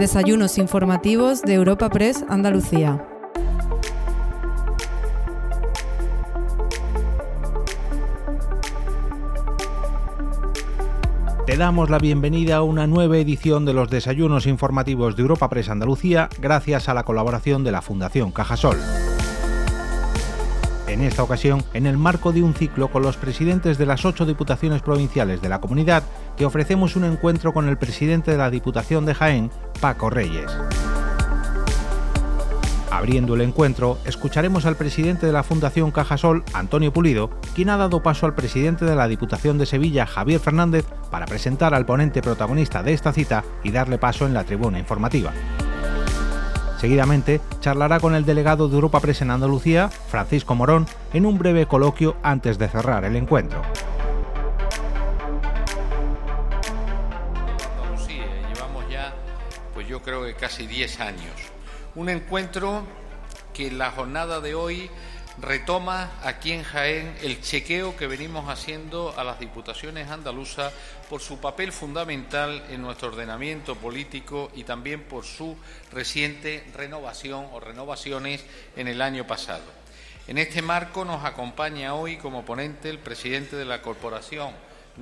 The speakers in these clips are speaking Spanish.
Desayunos informativos de Europa Press Andalucía. Te damos la bienvenida a una nueva edición de los desayunos informativos de Europa Press Andalucía gracias a la colaboración de la Fundación Cajasol. En esta ocasión, en el marco de un ciclo con los presidentes de las ocho diputaciones provinciales de la comunidad, te ofrecemos un encuentro con el presidente de la Diputación de Jaén, Paco Reyes. Abriendo el encuentro, escucharemos al presidente de la Fundación Cajasol, Antonio Pulido, quien ha dado paso al presidente de la Diputación de Sevilla, Javier Fernández, para presentar al ponente protagonista de esta cita y darle paso en la tribuna informativa. Seguidamente, charlará con el delegado de Europa Press en Andalucía, Francisco Morón, en un breve coloquio antes de cerrar el encuentro. Creo que casi 10 años un encuentro que la jornada de hoy retoma aquí en Jaén el chequeo que venimos haciendo a las diputaciones andaluzas por su papel fundamental en nuestro ordenamiento político y también por su reciente renovación o renovaciones en el año pasado. En este marco nos acompaña hoy como ponente el presidente de la Corporación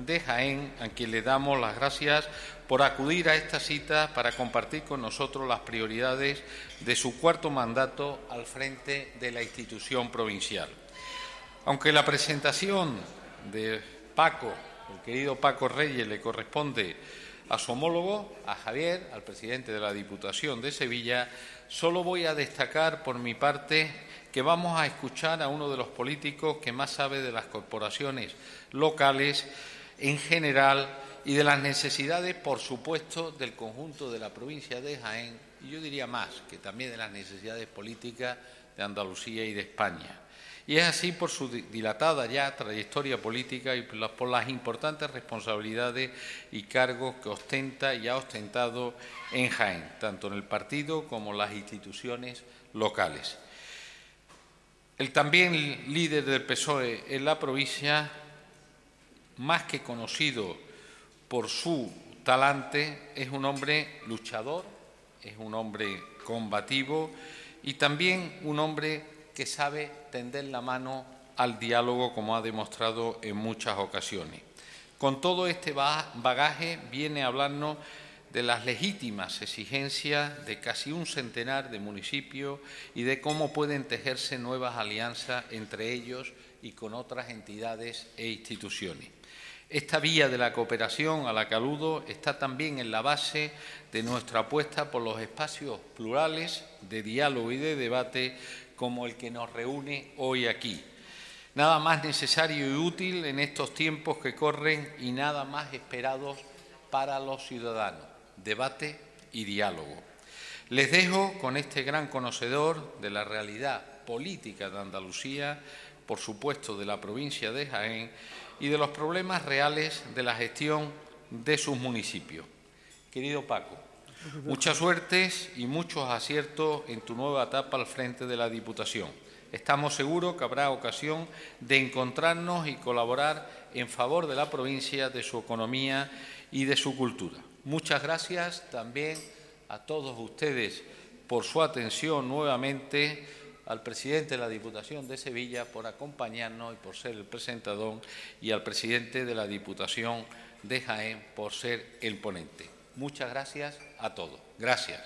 de Jaén, a quien le damos las gracias por acudir a esta cita para compartir con nosotros las prioridades de su cuarto mandato al frente de la institución provincial. Aunque la presentación de Paco, el querido Paco Reyes, le corresponde a su homólogo, a Javier, al presidente de la Diputación de Sevilla, solo voy a destacar por mi parte que vamos a escuchar a uno de los políticos que más sabe de las corporaciones locales en general y de las necesidades, por supuesto, del conjunto de la provincia de Jaén, y yo diría más, que también de las necesidades políticas de Andalucía y de España. Y es así por su dilatada ya trayectoria política y por las importantes responsabilidades y cargos que ostenta y ha ostentado en Jaén, tanto en el partido como en las instituciones locales. El también líder del PSOE en la provincia, más que conocido por su talante, es un hombre luchador, es un hombre combativo y también un hombre que sabe tender la mano al diálogo como ha demostrado en muchas ocasiones. Con todo este bagaje viene a hablarnos de las legítimas exigencias de casi un centenar de municipios y de cómo pueden tejerse nuevas alianzas entre ellos y con otras entidades e instituciones. Esta vía de la cooperación a la que aludo está también en la base de nuestra apuesta por los espacios plurales de diálogo y de debate como el que nos reúne hoy aquí. Nada más necesario y útil en estos tiempos que corren y nada más esperados para los ciudadanos. Debate y diálogo. Les dejo con este gran conocedor de la realidad política de Andalucía, por supuesto de la provincia de Jaén, y de los problemas reales de la gestión de sus municipios. Querido Paco, mucha suerte y muchos aciertos en tu nueva etapa al frente de la Diputación. Estamos seguros que habrá ocasión de encontrarnos y colaborar en favor de la provincia, de su economía y de su cultura. Muchas gracias también a todos ustedes por su atención nuevamente al presidente de la Diputación de Sevilla por acompañarnos y por ser el presentador y al presidente de la Diputación de Jaén por ser el ponente. Muchas gracias a todos. Gracias.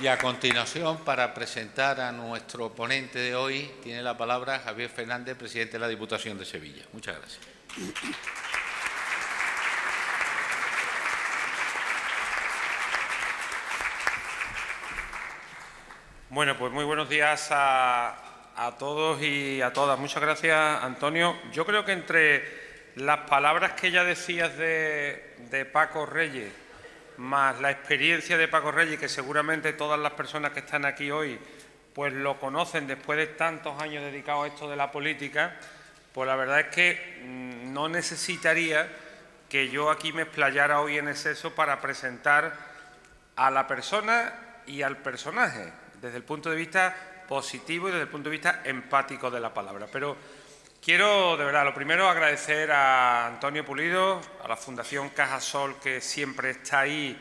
Y a continuación, para presentar a nuestro ponente de hoy, tiene la palabra Javier Fernández, presidente de la Diputación de Sevilla. Muchas gracias. Bueno, pues muy buenos días a, todos y a todas. Muchas gracias, Antonio. Yo creo que entre las palabras que ya decías de, de Paco Reyes, más la experiencia de Paco Reyes, que seguramente todas las personas que están aquí hoy pues lo conocen después de tantos años dedicados a esto de la política, pues la verdad es que mm, no necesitaría que yo aquí me explayara hoy en exceso para presentar a la persona y al personaje desde el punto de vista positivo y desde el punto de vista empático de la palabra. Pero Quiero, de verdad, lo primero agradecer a Antonio Pulido, a la Fundación Caja Sol, que siempre está ahí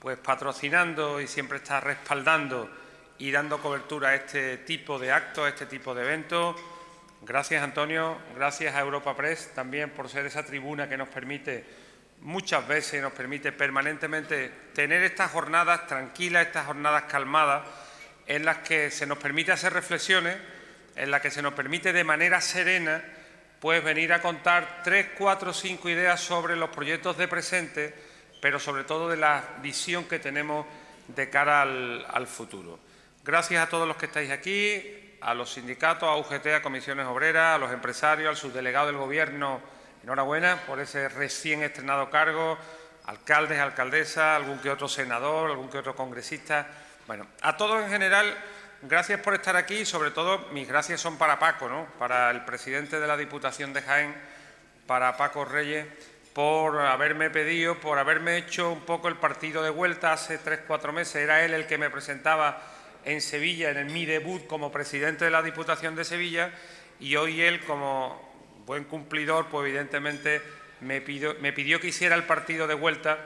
pues patrocinando y siempre está respaldando y dando cobertura a este tipo de actos, a este tipo de eventos. Gracias, Antonio. Gracias a Europa Press también por ser esa tribuna que nos permite muchas veces, nos permite permanentemente tener estas jornadas tranquilas, estas jornadas calmadas, en las que se nos permite hacer reflexiones, en las que se nos permite de manera serena pues venir a contar tres, cuatro, cinco ideas sobre los proyectos de presente, pero sobre todo de la visión que tenemos de cara al, futuro. Gracias a todos los que estáis aquí, a los sindicatos, a UGT, a comisiones obreras, a los empresarios, al subdelegado del Gobierno, enhorabuena por ese recién estrenado cargo, alcaldes, alcaldesas, algún que otro senador, algún que otro congresista. Bueno, a todos en general gracias por estar aquí y sobre todo mis gracias son para Paco, ¿no? para el presidente de la Diputación de Jaén, para Paco Reyes, por haberme pedido, por haberme hecho un poco el partido de vuelta hace tres, cuatro meses. Era él el que me presentaba en Sevilla, en mi debut como presidente de la Diputación de Sevilla, y hoy él, como buen cumplidor, pues evidentemente me pidió, me pidió que hiciera el partido de vuelta,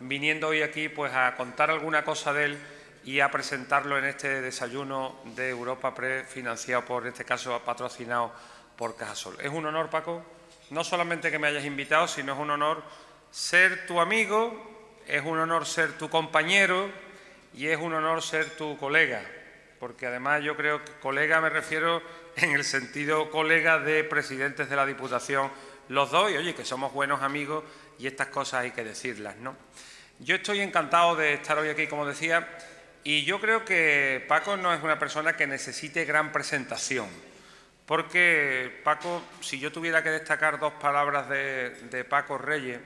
viniendo hoy aquí pues a contar alguna cosa de él y a presentarlo en este desayuno de Europa Pre, financiado por, en este caso, patrocinado por Cajasol. Es un honor, Paco, no solamente que me hayas invitado, sino es un honor ser tu amigo, es un honor ser tu compañero y es un honor ser tu colega, porque además yo creo que colega me refiero en el sentido colega de presidentes de la Diputación, los dos, y oye, que somos buenos amigos y estas cosas hay que decirlas, ¿no? Yo estoy encantado de estar hoy aquí, como decía, y yo creo que Paco no es una persona que necesite gran presentación, porque Paco, si yo tuviera que destacar dos palabras de, Paco Reyes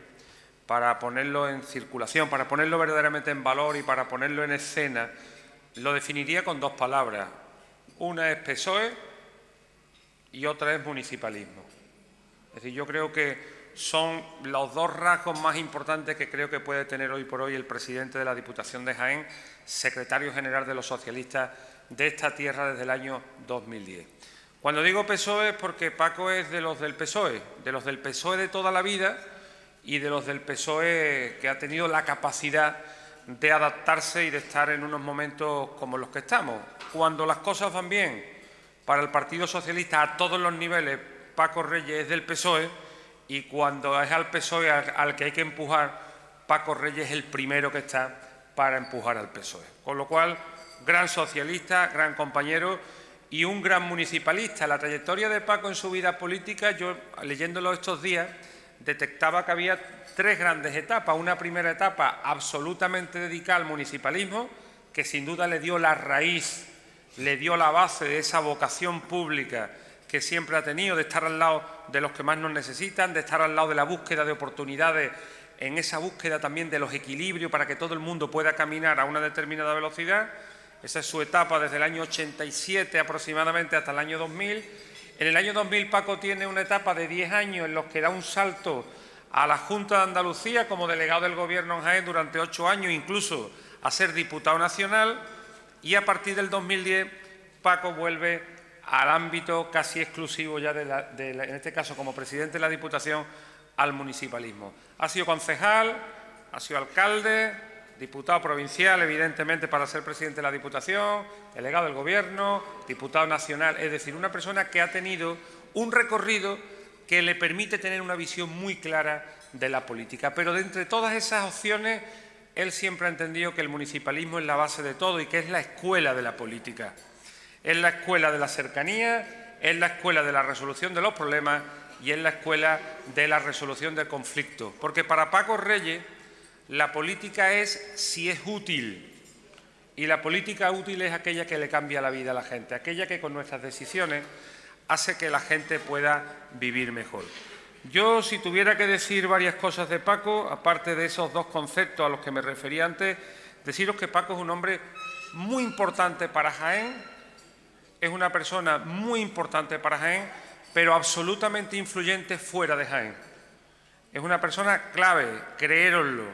para ponerlo en circulación, para ponerlo verdaderamente en valor y para ponerlo en escena, lo definiría con dos palabras. Una es PSOE y otra es municipalismo. Es decir, yo creo que son los dos rasgos más importantes que creo que puede tener hoy por hoy el presidente de la Diputación de Jaén, secretario general de los socialistas de esta tierra desde el año 2010. Cuando digo PSOE es porque Paco es de los del PSOE, de los del PSOE de toda la vida y de los del PSOE que ha tenido la capacidad de adaptarse y de estar en unos momentos como los que estamos. Cuando las cosas van bien para el Partido Socialista a todos los niveles, Paco Reyes es del PSOE y cuando es al PSOE al, que hay que empujar, Paco Reyes es el primero que está para empujar al PSOE. Con lo cual, gran socialista, gran compañero y un gran municipalista. La trayectoria de Paco en su vida política, yo leyéndolo estos días, detectaba que había tres grandes etapas. Una primera etapa absolutamente dedicada al municipalismo, que sin duda le dio la raíz, le dio la base de esa vocación pública que siempre ha tenido, de estar al lado de los que más nos necesitan, de estar al lado de la búsqueda de oportunidades, en esa búsqueda también de los equilibrios para que todo el mundo pueda caminar a una determinada velocidad. Esa es su etapa desde el año 87 aproximadamente hasta el año 2000. En el año 2000 Paco tiene una etapa de 10 años en los que da un salto a la Junta de Andalucía como delegado del Gobierno en Jaén durante ocho años, incluso a ser diputado nacional. Y a partir del 2010 Paco vuelve al ámbito casi exclusivo ya, de, en este caso como presidente de la Diputación, al municipalismo. Ha sido concejal, ha sido alcalde, diputado provincial, evidentemente, para ser presidente de la Diputación, delegado del Gobierno, diputado nacional, es decir, una persona que ha tenido un recorrido que le permite tener una visión muy clara de la política. Pero de entre todas esas opciones, él siempre ha entendido que el municipalismo es la base de todo y que es la escuela de la política. Es la escuela de la cercanía, es la escuela de la resolución de los problemas y es la escuela de la resolución del conflicto. Porque para Paco Reyes la política es si es útil. Y la política útil es aquella que le cambia la vida a la gente, aquella que con nuestras decisiones hace que la gente pueda vivir mejor. Yo, si tuviera que decir varias cosas de Paco, aparte de esos dos conceptos a los que me refería antes, deciros que Paco es un hombre muy importante para Jaén, es una persona muy importante para Jaén, pero absolutamente influyente fuera de Jaén. Es una persona clave, creéroslo.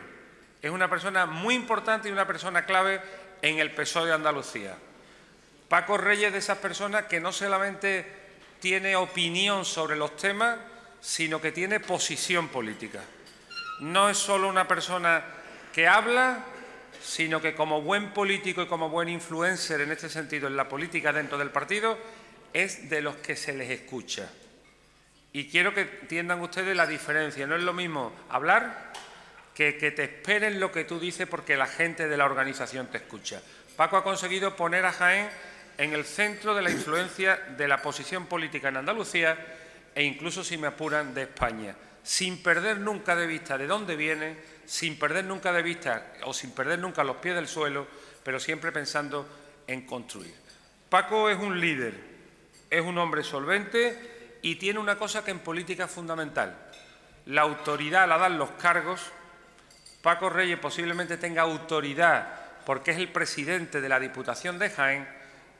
Es una persona muy importante y una persona clave en el PSOE de Andalucía. Paco Reyes de esas personas que no solamente tiene opinión sobre los temas, sino que tiene posición política. No es solo una persona que habla, sino que como buen político y como buen influencer en este sentido en la política dentro del partido, es de los que se les escucha. Y quiero que entiendan ustedes la diferencia. No es lo mismo hablar que que te esperen lo que tú dices porque la gente de la organización te escucha. Paco ha conseguido poner a Jaén en el centro de la influencia de la posición política en Andalucía e incluso, si me apuran, de España, sin perder nunca de vista de dónde viene, sin perder nunca de vista o sin perder nunca los pies del suelo, pero siempre pensando en construir. Paco es un líder, es un hombre solvente y tiene una cosa que en política es fundamental. La autoridad la dan los cargos. Paco Reyes posiblemente tenga autoridad porque es el presidente de la Diputación de Jaén,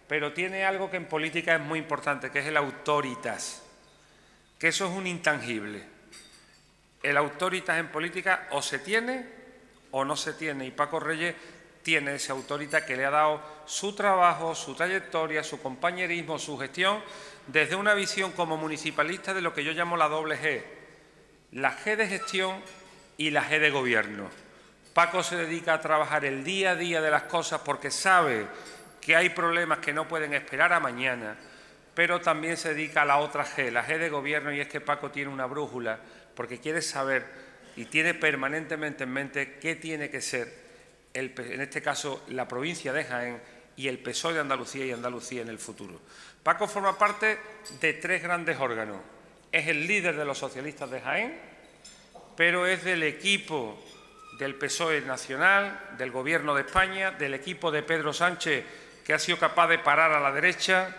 pero tiene algo que en política es muy importante, que es el autoritas, que eso es un intangible. El autoritas en política o se tiene o no se tiene, y Paco Reyes tiene ese autoritas que le ha dado su trabajo, su trayectoria, su compañerismo, su gestión, desde una visión como municipalista de lo que yo llamo la doble G, la G de gestión y la G de gobierno. Paco se dedica a trabajar el día a día de las cosas porque sabe que hay problemas que no pueden esperar a mañana, pero también se dedica a la otra G, la G de gobierno, y es que Paco tiene una brújula porque quiere saber y tiene permanentemente en mente qué tiene que ser, en este caso, la provincia de Jaén y el PSOE de Andalucía y Andalucía en el futuro. Paco forma parte de tres grandes órganos. Es el líder de los socialistas de Jaén, pero es del equipo del PSOE nacional, del Gobierno de España, del equipo de Pedro Sánchez, que ha sido capaz de parar a la derecha,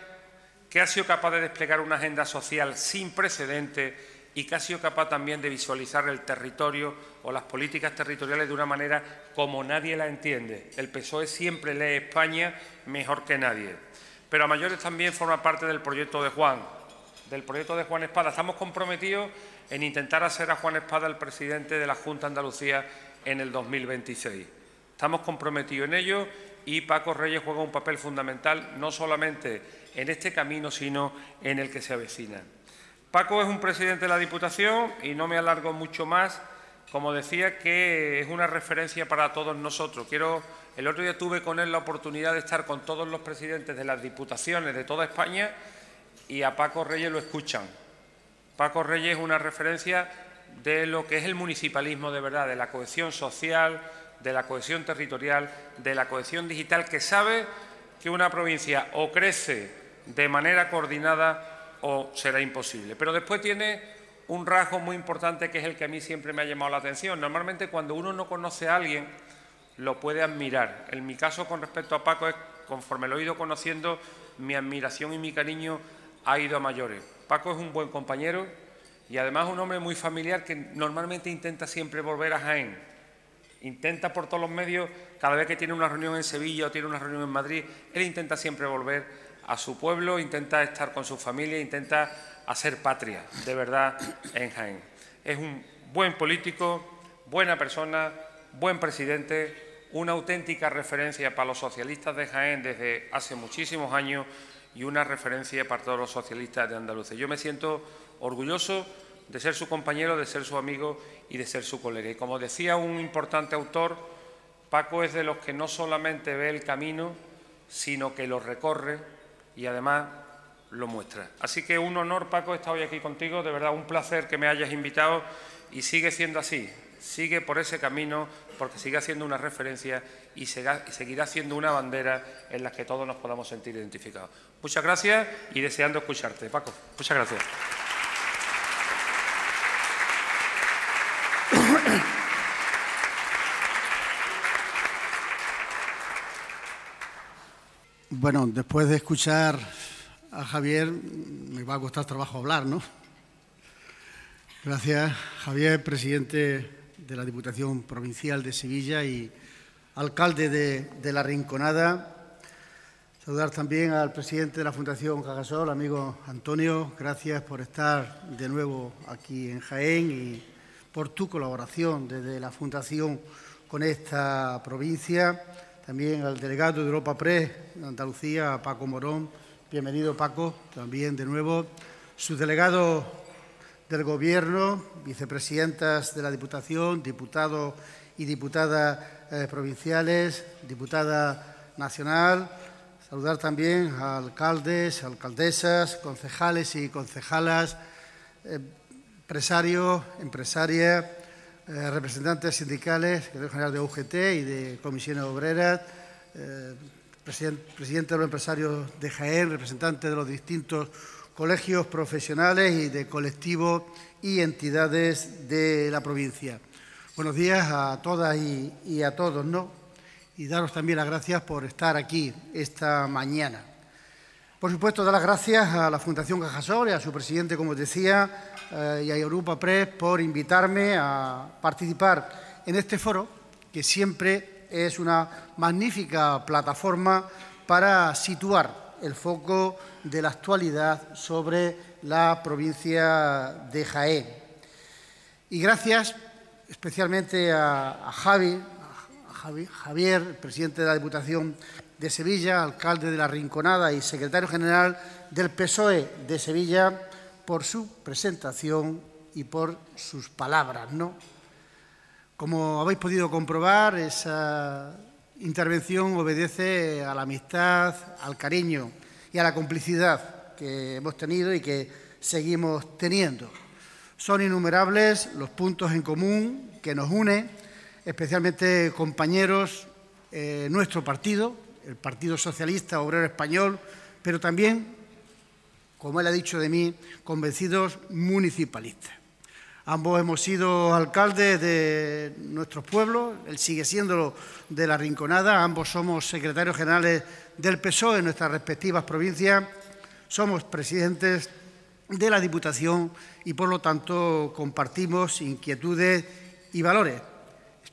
que ha sido capaz de desplegar una agenda social sin precedentes y que ha sido capaz también de visualizar el territorio o las políticas territoriales de una manera como nadie la entiende. El PSOE siempre lee España mejor que nadie. Pero a mayores también forma parte del proyecto de Juan, del proyecto de Juan Espada. Estamos comprometidos en intentar hacer a Juan Espada el presidente de la Junta de Andalucía en el 2026. Estamos comprometidos en ello y Paco Reyes juega un papel fundamental no solamente en este camino, sino en el que se avecina. Paco es un presidente de la Diputación y no me alargo mucho más. Como decía, que es una referencia para todos nosotros. Quiero, el otro día tuve con él la oportunidad de estar con todos los presidentes de las diputaciones de toda España y a Paco Reyes lo escuchan. Paco Reyes es una referencia de lo que es el municipalismo de verdad, de la cohesión social, de la cohesión territorial, de la cohesión digital, que sabe que una provincia o crece de manera coordinada o será imposible. Pero después tiene un rasgo muy importante que es el que a mí siempre me ha llamado la atención. Normalmente cuando uno no conoce a alguien, lo puede admirar. En mi caso con respecto a Paco es, conforme lo he ido conociendo, mi admiración y mi cariño ha ido a mayores. Paco es un buen compañero, y además un hombre muy familiar que normalmente intenta siempre volver a Jaén. Intenta por todos los medios, cada vez que tiene una reunión en Sevilla o tiene una reunión en Madrid, él intenta siempre volver a su pueblo, intenta estar con su familia, intenta hacer patria, de verdad, en Jaén. Es un buen político, buena persona, buen presidente, una auténtica referencia para los socialistas de Jaén desde hace muchísimos años y una referencia para todos los socialistas de Andalucía. Yo me siento orgulloso de ser su compañero, de ser su amigo y de ser su colega. Y como decía un importante autor, Paco es de los que no solamente ve el camino, sino que lo recorre y además lo muestra. Así que un honor, Paco, estar hoy aquí contigo, de verdad un placer que me hayas invitado y sigue siendo así, sigue por ese camino porque sigue siendo una referencia y seguirá siendo una bandera en la que todos nos podamos sentir identificados. Muchas gracias y deseando escucharte. Paco, muchas gracias. Bueno, después de escuchar a Javier, me va a costar trabajo hablar, ¿no? Gracias, Javier, presidente de la Diputación Provincial de Sevilla y alcalde de, La Rinconada. Saludar también al presidente de la Fundación Cagasol, amigo Antonio. Gracias por estar de nuevo aquí en Jaén y por tu colaboración desde la Fundación con esta provincia también al delegado de Europa Press de Andalucía, Paco Morón, bienvenido Paco, también de nuevo, sus delegados del Gobierno, vicepresidentas de la Diputación, diputados y diputadas eh, provinciales, diputada nacional, saludar también a alcaldes, alcaldesas, concejales y concejalas, eh, empresarios, empresarias, eh, representantes sindicales, secretario general de UGT y de comisiones obreras, presidente, de los empresarios de Jaén, representantes de los distintos colegios profesionales y de colectivos y entidades de la provincia. Buenos días a todas y, a todos, ¿no? Y daros también las gracias por estar aquí esta mañana. Por supuesto, dar las gracias a la Fundación Cajasol y a su presidente, como decía, eh, y a Europa Press por invitarme a participar en este foro, que siempre es una magnífica plataforma para situar el foco de la actualidad sobre la provincia de Jaén. Y gracias especialmente a, Javi, Javier, presidente de la Diputación de Sevilla, alcalde de la Rinconada y secretario general del PSOE de Sevilla, por su presentación y por sus palabras, ¿no? Como habéis podido comprobar, esa intervención obedece a la amistad, al cariño y a la complicidad que hemos tenido y que seguimos teniendo. Son innumerables los puntos en común que nos unen, especialmente compañeros eh, nuestro partido, el Partido Socialista Obrero Español, pero también, como él ha dicho de mí, convencidos municipalistas. Ambos hemos sido alcaldes de nuestros pueblos, él sigue siendo de la Rinconada, ambos somos secretarios generales del PSOE en nuestras respectivas provincias, somos presidentes de la Diputación y por lo tanto compartimos inquietudes y valores,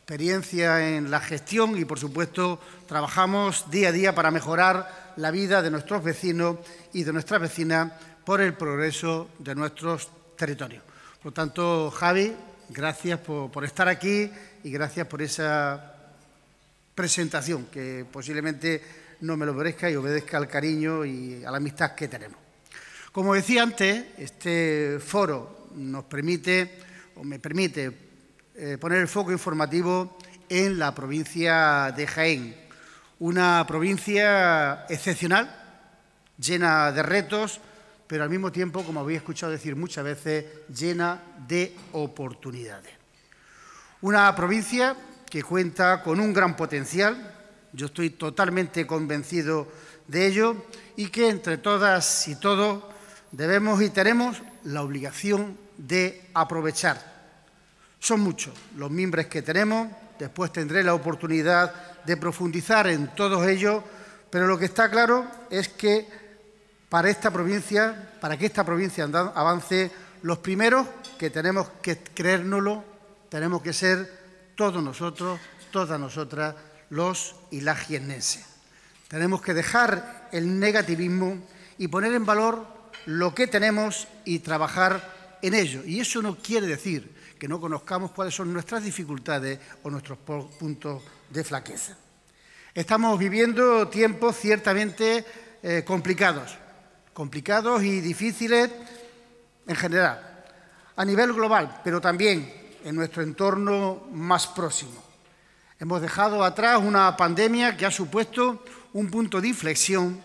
experiencia en la gestión y por supuesto trabajamos día a día para mejorar la vida de nuestros vecinos y de nuestras vecinas por el progreso de nuestros territorios. Por tanto, Javi, gracias por, estar aquí y gracias por esa presentación que posiblemente no me lo merezca y obedezca al cariño y a la amistad que tenemos. Como decía antes, este foro nos permite o me permite eh, poner el foco informativo en la provincia de Jaén, una provincia excepcional, llena de retos, pero al mismo tiempo, como habéis escuchado decir muchas veces, llena de oportunidades. Una provincia que cuenta con un gran potencial, yo estoy totalmente convencido de ello, y que entre todas y todos debemos y tenemos la obligación de aprovechar. Son muchos los miembros que tenemos, después tendré la oportunidad de profundizar en todos ellos, pero lo que está claro es que para esta provincia, para que esta provincia avance, los primeros que tenemos que creérnoslo, tenemos que ser todos nosotros, todas nosotras, los y las jiennenses. Tenemos que dejar el negativismo y poner en valor lo que tenemos y trabajar en ello. Y eso no quiere decir que no conozcamos cuáles son nuestras dificultades o nuestros puntos de flaqueza. Estamos viviendo tiempos ciertamente eh, complicados complicados y difíciles en general, a nivel global, pero también en nuestro entorno más próximo. Hemos dejado atrás una pandemia que ha supuesto un punto de inflexión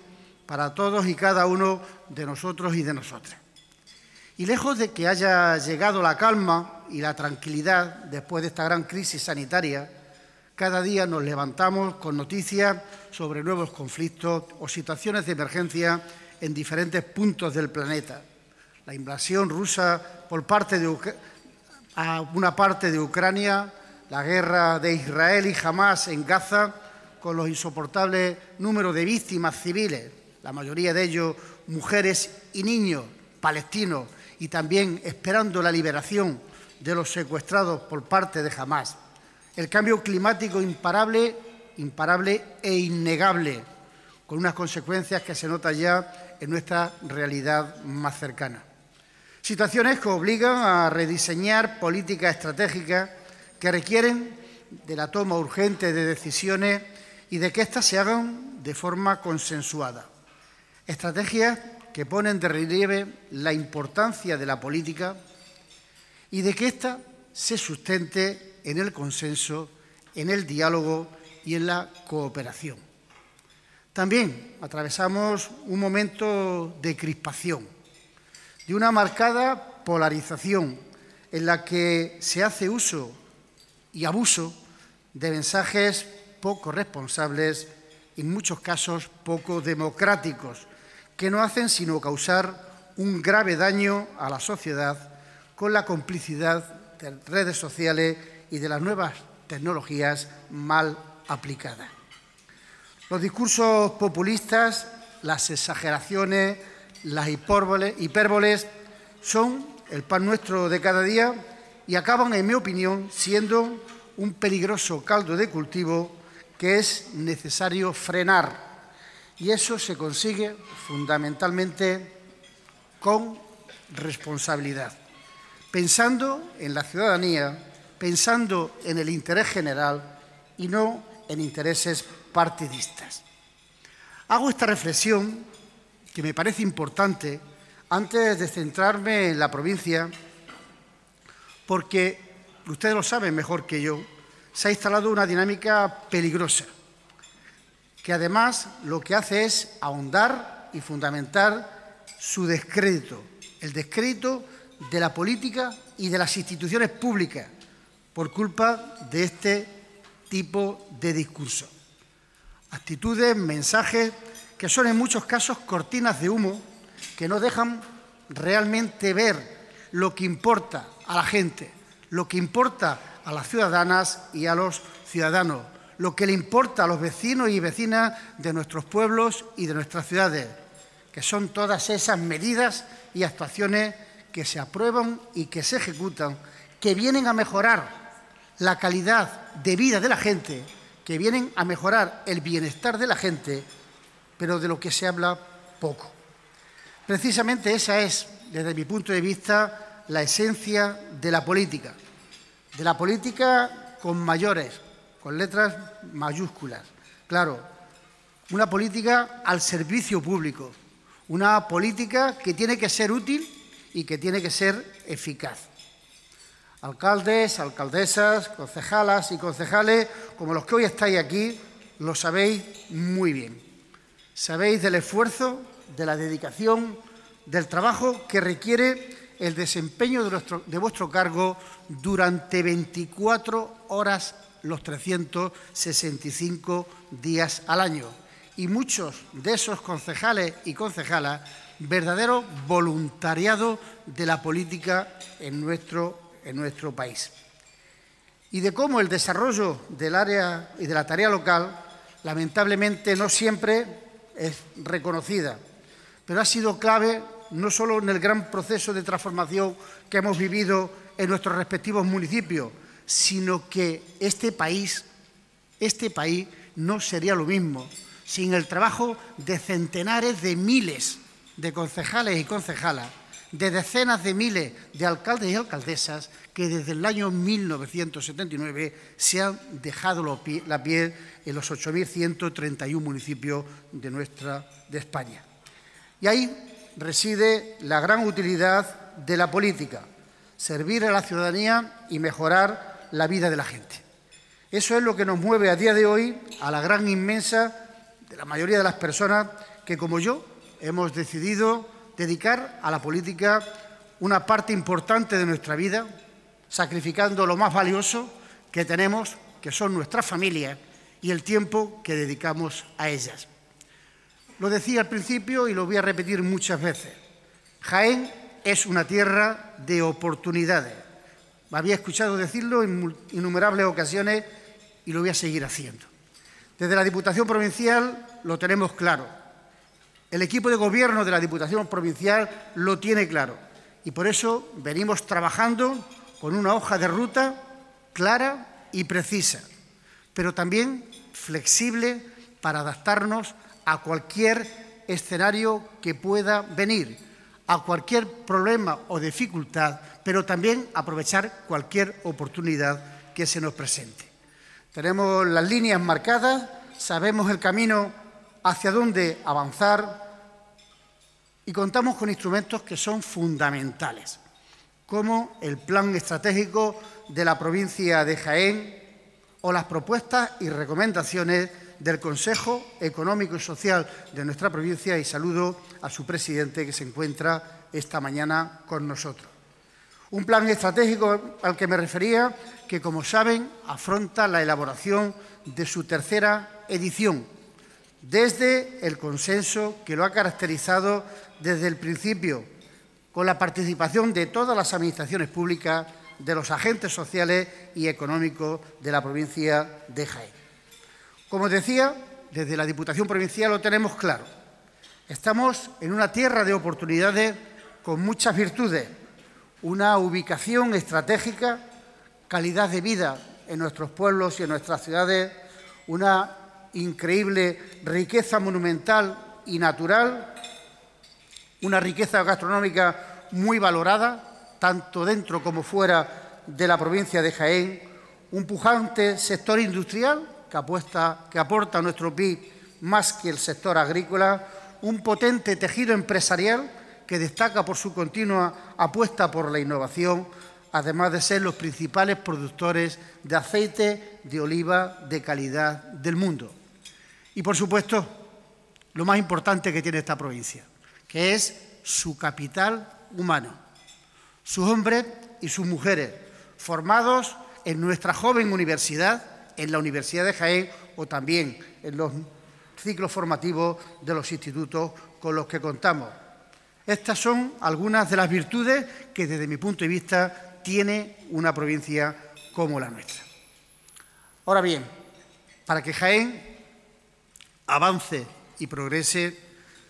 para todos y cada uno de nosotros y de nosotras. Y lejos de que haya llegado la calma y la tranquilidad después de esta gran crisis sanitaria, cada día nos levantamos con noticias sobre nuevos conflictos o situaciones de emergencia en diferentes puntos del planeta. La invasión rusa por parte de a una parte de Ucrania, la guerra de Israel y Hamas en Gaza, con los insoportables números de víctimas civiles, la mayoría de ellos mujeres y niños palestinos, y también esperando la liberación de los secuestrados por parte de Hamas. El cambio climático imparable, imparable e innegable, con unas consecuencias que se notan ya en nuestra realidad más cercana. Situaciones que obligan a rediseñar políticas estratégicas que requieren de la toma urgente de decisiones y de que éstas se hagan de forma consensuada. Estrategias que ponen de relieve la importancia de la política y de que ésta se sustente en el consenso, en el diálogo y en la cooperación. También atravesamos un momento de crispación, de una marcada polarización en la que se hace uso y abuso de mensajes poco responsables, en muchos casos poco democráticos, que no hacen sino causar un grave daño a la sociedad con la complicidad de redes sociales y de las nuevas tecnologías mal aplicadas. Los discursos populistas, las exageraciones, las hipérboles son el pan nuestro de cada día y acaban, en mi opinión, siendo un peligroso caldo de cultivo que es necesario frenar. Y eso se consigue fundamentalmente con responsabilidad, pensando en la ciudadanía, pensando en el interés general y no en intereses partidistas. Hago esta reflexión que me parece importante antes de centrarme en la provincia, porque ustedes lo saben mejor que yo, se ha instalado una dinámica peligrosa, que además lo que hace es ahondar y fundamentar su descrédito, el descrédito de la política y de las instituciones públicas por culpa de este tipo de discurso. Actitudes, mensajes que son en muchos casos cortinas de humo que no dejan realmente ver lo que importa a la gente, lo que importa a las ciudadanas y a los ciudadanos, lo que le importa a los vecinos y vecinas de nuestros pueblos y de nuestras ciudades, que son todas esas medidas y actuaciones que se aprueban y que se ejecutan, que vienen a mejorar la calidad de vida de la gente, que vienen a mejorar el bienestar de la gente, pero de lo que se habla poco. Precisamente esa es, desde mi punto de vista, la esencia de la política de la política con mayores, con letras mayúsculas. Claro, una política al servicio público, una política que tiene que ser útil y que tiene que ser eficaz. Alcaldes, alcaldesas, concejalas y concejales, como los que hoy estáis aquí, lo sabéis muy bien. Sabéis del esfuerzo, de la dedicación, del trabajo que requiere el desempeño de, vuestro cargo durante 24 horas los 365 días al año. Y muchos de esos concejales y concejalas, verdadero voluntariado de la política en nuestro, en nuestro país. Y de cómo el desarrollo del área y de la tarea local, lamentablemente, no siempre es reconocida, pero ha sido clave no solo en el gran proceso de transformación que hemos vivido en nuestros respectivos municipios, sino que este país, este país no sería lo mismo sin el trabajo de centenares de miles de concejales y concejalas, de decenas de miles de alcaldes y alcaldesas que desde el año 1979 se han dejado la piel en los 8.131 municipios de nuestra de España. Y ahí reside la gran utilidad de la política, servir a la ciudadanía y mejorar la vida de la gente. Eso es lo que nos mueve a día de hoy a la gran inmensa de la mayoría de las personas que, como yo, hemos decidido dedicar a la política una parte importante de nuestra vida, sacrificando lo más valioso que tenemos, que son nuestras familias, y el tiempo que dedicamos a ellas. Lo decía al principio y lo voy a repetir muchas veces. Jaén es una tierra de oportunidades. Me había escuchado decirlo en innumerables ocasiones y lo voy a seguir haciendo. Desde la Diputación Provincial lo tenemos claro. El equipo de gobierno de la Diputación Provincial lo tiene claro. Y por eso venimos trabajando con una hoja de ruta clara y precisa, pero también flexible para adaptarnos a cualquier escenario que pueda venir, a cualquier problema o dificultad, pero también aprovechar cualquier oportunidad que se nos presente. Tenemos las líneas marcadas, sabemos el camino hacia dónde avanzar Y contamos con instrumentos que son fundamentales, como el Plan Estratégico de la provincia de Jaén o las propuestas y recomendaciones del Consejo Económico y Social de nuestra provincia y saludo a su presidente que se encuentra esta mañana con nosotros. Un plan estratégico al que me refería que, como saben, afronta la elaboración de su tercera edición, desde el consenso que lo ha caracterizado desde el principio, con la participación de todas las administraciones públicas, de los agentes sociales y económicos de la provincia de Jaén. Como decía, desde la Diputación Provincial lo tenemos claro. Estamos en una tierra de oportunidades con muchas virtudes una ubicación estratégica, calidad de vida en nuestros pueblos y en nuestras ciudades, una increíble riqueza monumental y natural, una riqueza gastronómica muy valorada, tanto dentro como fuera de la provincia de Jaén, un pujante sector industrial que, apuesta, que aporta a nuestro PIB más que el sector agrícola, un potente tejido empresarial que destaca por su continua apuesta por la innovación, además de ser los principales productores de aceite de oliva de calidad del mundo. Y, por supuesto, lo más importante que tiene esta provincia, que es su capital humano, sus hombres y sus mujeres, formados en nuestra joven universidad, en la Universidad de Jaén o también en los ciclos formativos de los institutos con los que contamos. Estas son algunas de las virtudes que desde mi punto de vista tiene una provincia como la nuestra. Ahora bien, para que Jaén avance y progrese,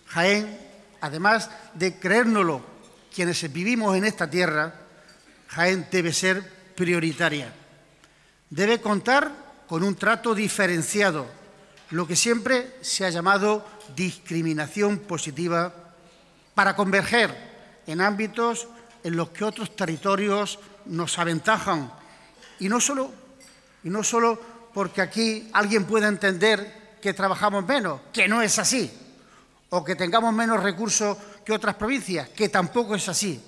Jaén, además de creérnoslo quienes vivimos en esta tierra, Jaén debe ser prioritaria. Debe contar con un trato diferenciado, lo que siempre se ha llamado discriminación positiva para converger en ámbitos en los que otros territorios nos aventajan. Y no solo, y no solo porque aquí alguien pueda entender que trabajamos menos, que no es así, o que tengamos menos recursos que otras provincias, que tampoco es así,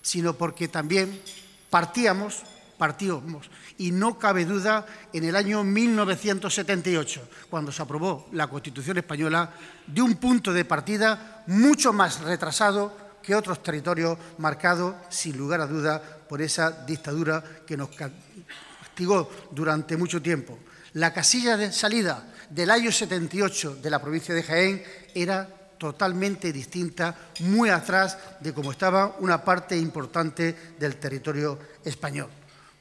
sino porque también partíamos, partíamos, y no cabe duda en el año 1978, cuando se aprobó la Constitución española, de un punto de partida mucho más retrasado que otros territorios marcados, sin lugar a duda, por esa dictadura que nos castigó durante mucho tiempo. La casilla de salida del año 78 de la provincia de Jaén era totalmente distinta, muy atrás de cómo estaba una parte importante del territorio español.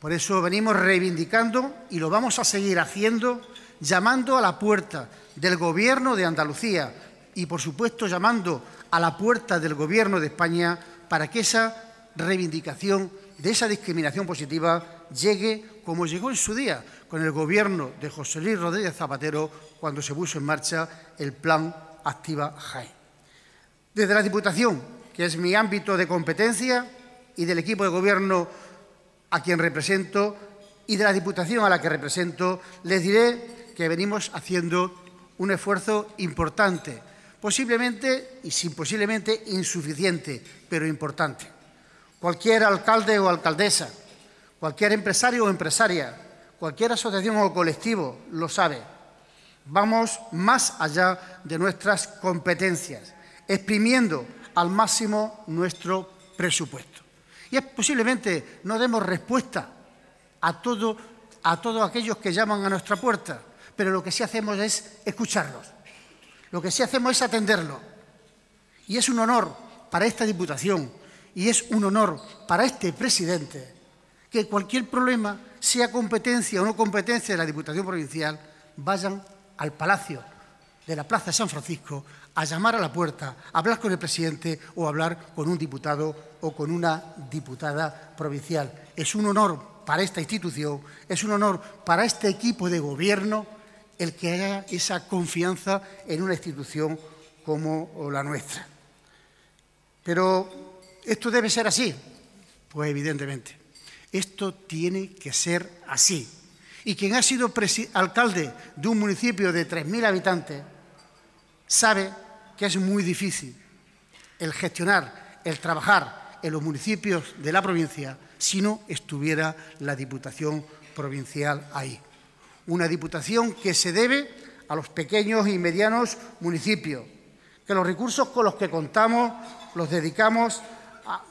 Por eso venimos reivindicando y lo vamos a seguir haciendo, llamando a la puerta del Gobierno de Andalucía y, por supuesto, llamando a la puerta del Gobierno de España para que esa reivindicación de esa discriminación positiva llegue como llegó en su día con el Gobierno de José Luis Rodríguez Zapatero cuando se puso en marcha el Plan Activa JAE. Desde la Diputación, que es mi ámbito de competencia, y del equipo de Gobierno a quien represento y de la Diputación a la que represento, les diré que venimos haciendo un esfuerzo importante, posiblemente y sin posiblemente insuficiente, pero importante. Cualquier alcalde o alcaldesa, cualquier empresario o empresaria, cualquier asociación o colectivo lo sabe. Vamos más allá de nuestras competencias, exprimiendo al máximo nuestro presupuesto. Y posiblemente no demos respuesta a, todo, a todos aquellos que llaman a nuestra puerta, pero lo que sí hacemos es escucharlos, lo que sí hacemos es atenderlos. Y es un honor para esta Diputación y es un honor para este presidente que cualquier problema, sea competencia o no competencia de la Diputación Provincial, vayan al Palacio de la Plaza de San Francisco a llamar a la puerta, a hablar con el presidente o a hablar con un diputado o con una diputada provincial. Es un honor para esta institución, es un honor para este equipo de gobierno el que haya esa confianza en una institución como la nuestra. Pero esto debe ser así, pues evidentemente. Esto tiene que ser así. Y quien ha sido alcalde de un municipio de 3.000 habitantes sabe que es muy difícil el gestionar, el trabajar en los municipios de la provincia si no estuviera la Diputación Provincial ahí. Una Diputación que se debe a los pequeños y medianos municipios, que los recursos con los que contamos los dedicamos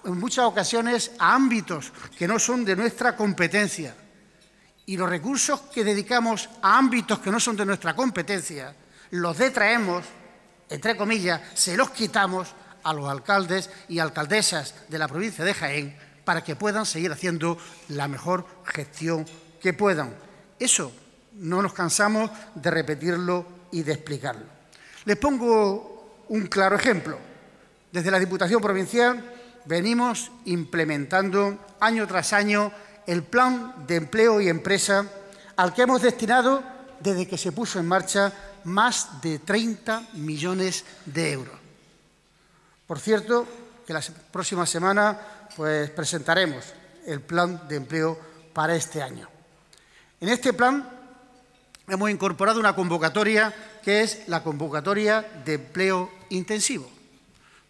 en muchas ocasiones a ámbitos que no son de nuestra competencia. Y los recursos que dedicamos a ámbitos que no son de nuestra competencia los detraemos, entre comillas, se los quitamos a los alcaldes y alcaldesas de la provincia de Jaén para que puedan seguir haciendo la mejor gestión que puedan. Eso no nos cansamos de repetirlo y de explicarlo. Les pongo un claro ejemplo. Desde la Diputación Provincial venimos implementando año tras año el plan de empleo y empresa al que hemos destinado, desde que se puso en marcha, más de 30 millones de euros. Por cierto, que la próxima semana pues, presentaremos el plan de empleo para este año. En este plan hemos incorporado una convocatoria que es la convocatoria de empleo intensivo.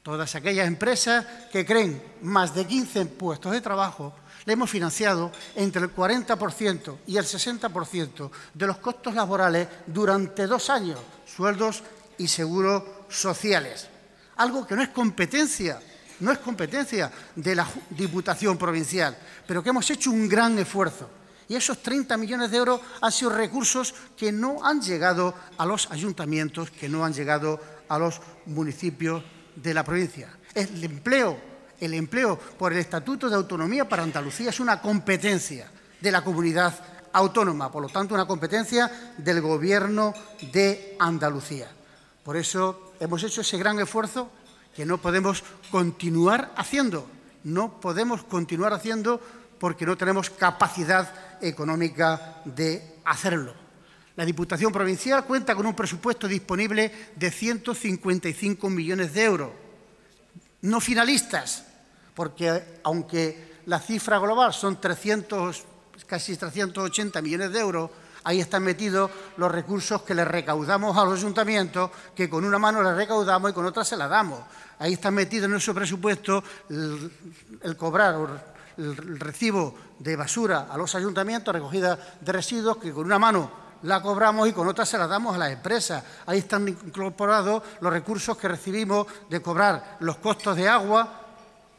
Todas aquellas empresas que creen más de 15 puestos de trabajo, le hemos financiado entre el 40% y el 60% de los costos laborales durante dos años, sueldos y seguros sociales. Algo que no es competencia, no es competencia de la Diputación Provincial, pero que hemos hecho un gran esfuerzo. Y esos 30 millones de euros han sido recursos que no han llegado a los ayuntamientos, que no han llegado a los municipios de la provincia. El empleo, el empleo por el Estatuto de Autonomía para Andalucía es una competencia de la comunidad autónoma, por lo tanto una competencia del Gobierno de Andalucía. Por eso hemos hecho ese gran esfuerzo que no podemos continuar haciendo. No podemos continuar haciendo porque no tenemos capacidad económica de hacerlo. La Diputación Provincial cuenta con un presupuesto disponible de 155 millones de euros, no finalistas, porque aunque la cifra global son 300, casi 380 millones de euros, ahí están metidos los recursos que le recaudamos a los ayuntamientos, que con una mano le recaudamos y con otra se la damos. Ahí está metido en nuestro presupuesto el, el cobrar el recibo de basura a los ayuntamientos, recogida de residuos, que con una mano la cobramos y con otra se la damos a las empresas. Ahí están incorporados los recursos que recibimos de cobrar los costos de agua,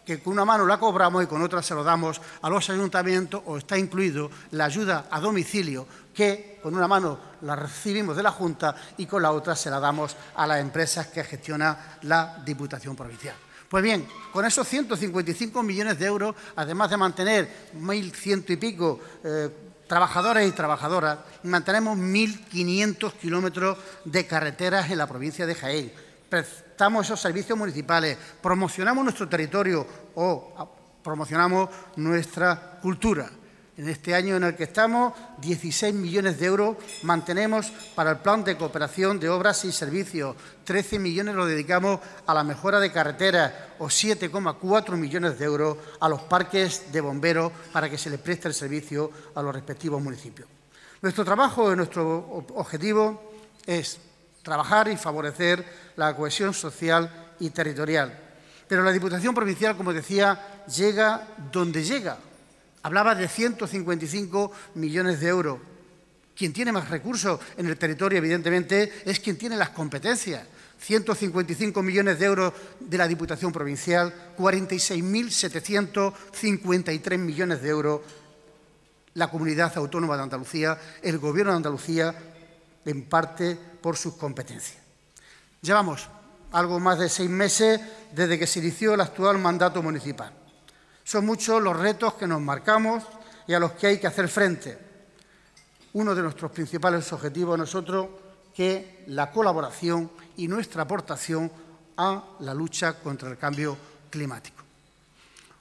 que con una mano la cobramos y con otra se lo damos a los ayuntamientos, o está incluido la ayuda a domicilio, que con una mano la recibimos de la Junta y con la otra se la damos a las empresas que gestiona la Diputación Provincial. Pues bien, con esos 155 millones de euros, además de mantener 1.100 y pico eh, trabajadores y trabajadoras, mantenemos 1.500 kilómetros de carreteras en la provincia de Jaén. Prestamos esos servicios municipales, promocionamos nuestro territorio o promocionamos nuestra cultura. En este año en el que estamos, 16 millones de euros mantenemos para el plan de cooperación de obras y servicios, 13 millones los dedicamos a la mejora de carreteras o 7,4 millones de euros a los parques de bomberos para que se les preste el servicio a los respectivos municipios. Nuestro trabajo y nuestro objetivo es trabajar y favorecer la cohesión social y territorial. Pero la Diputación Provincial, como decía, llega donde llega, Hablaba de 155 millones de euros. Quien tiene más recursos en el territorio, evidentemente, es quien tiene las competencias. 155 millones de euros de la Diputación Provincial, 46.753 millones de euros la Comunidad Autónoma de Andalucía, el Gobierno de Andalucía, en parte por sus competencias. Llevamos algo más de seis meses desde que se inició el actual mandato municipal. Son muchos los retos que nos marcamos y a los que hay que hacer frente. Uno de nuestros principales objetivos nosotros que la colaboración y nuestra aportación a la lucha contra el cambio climático.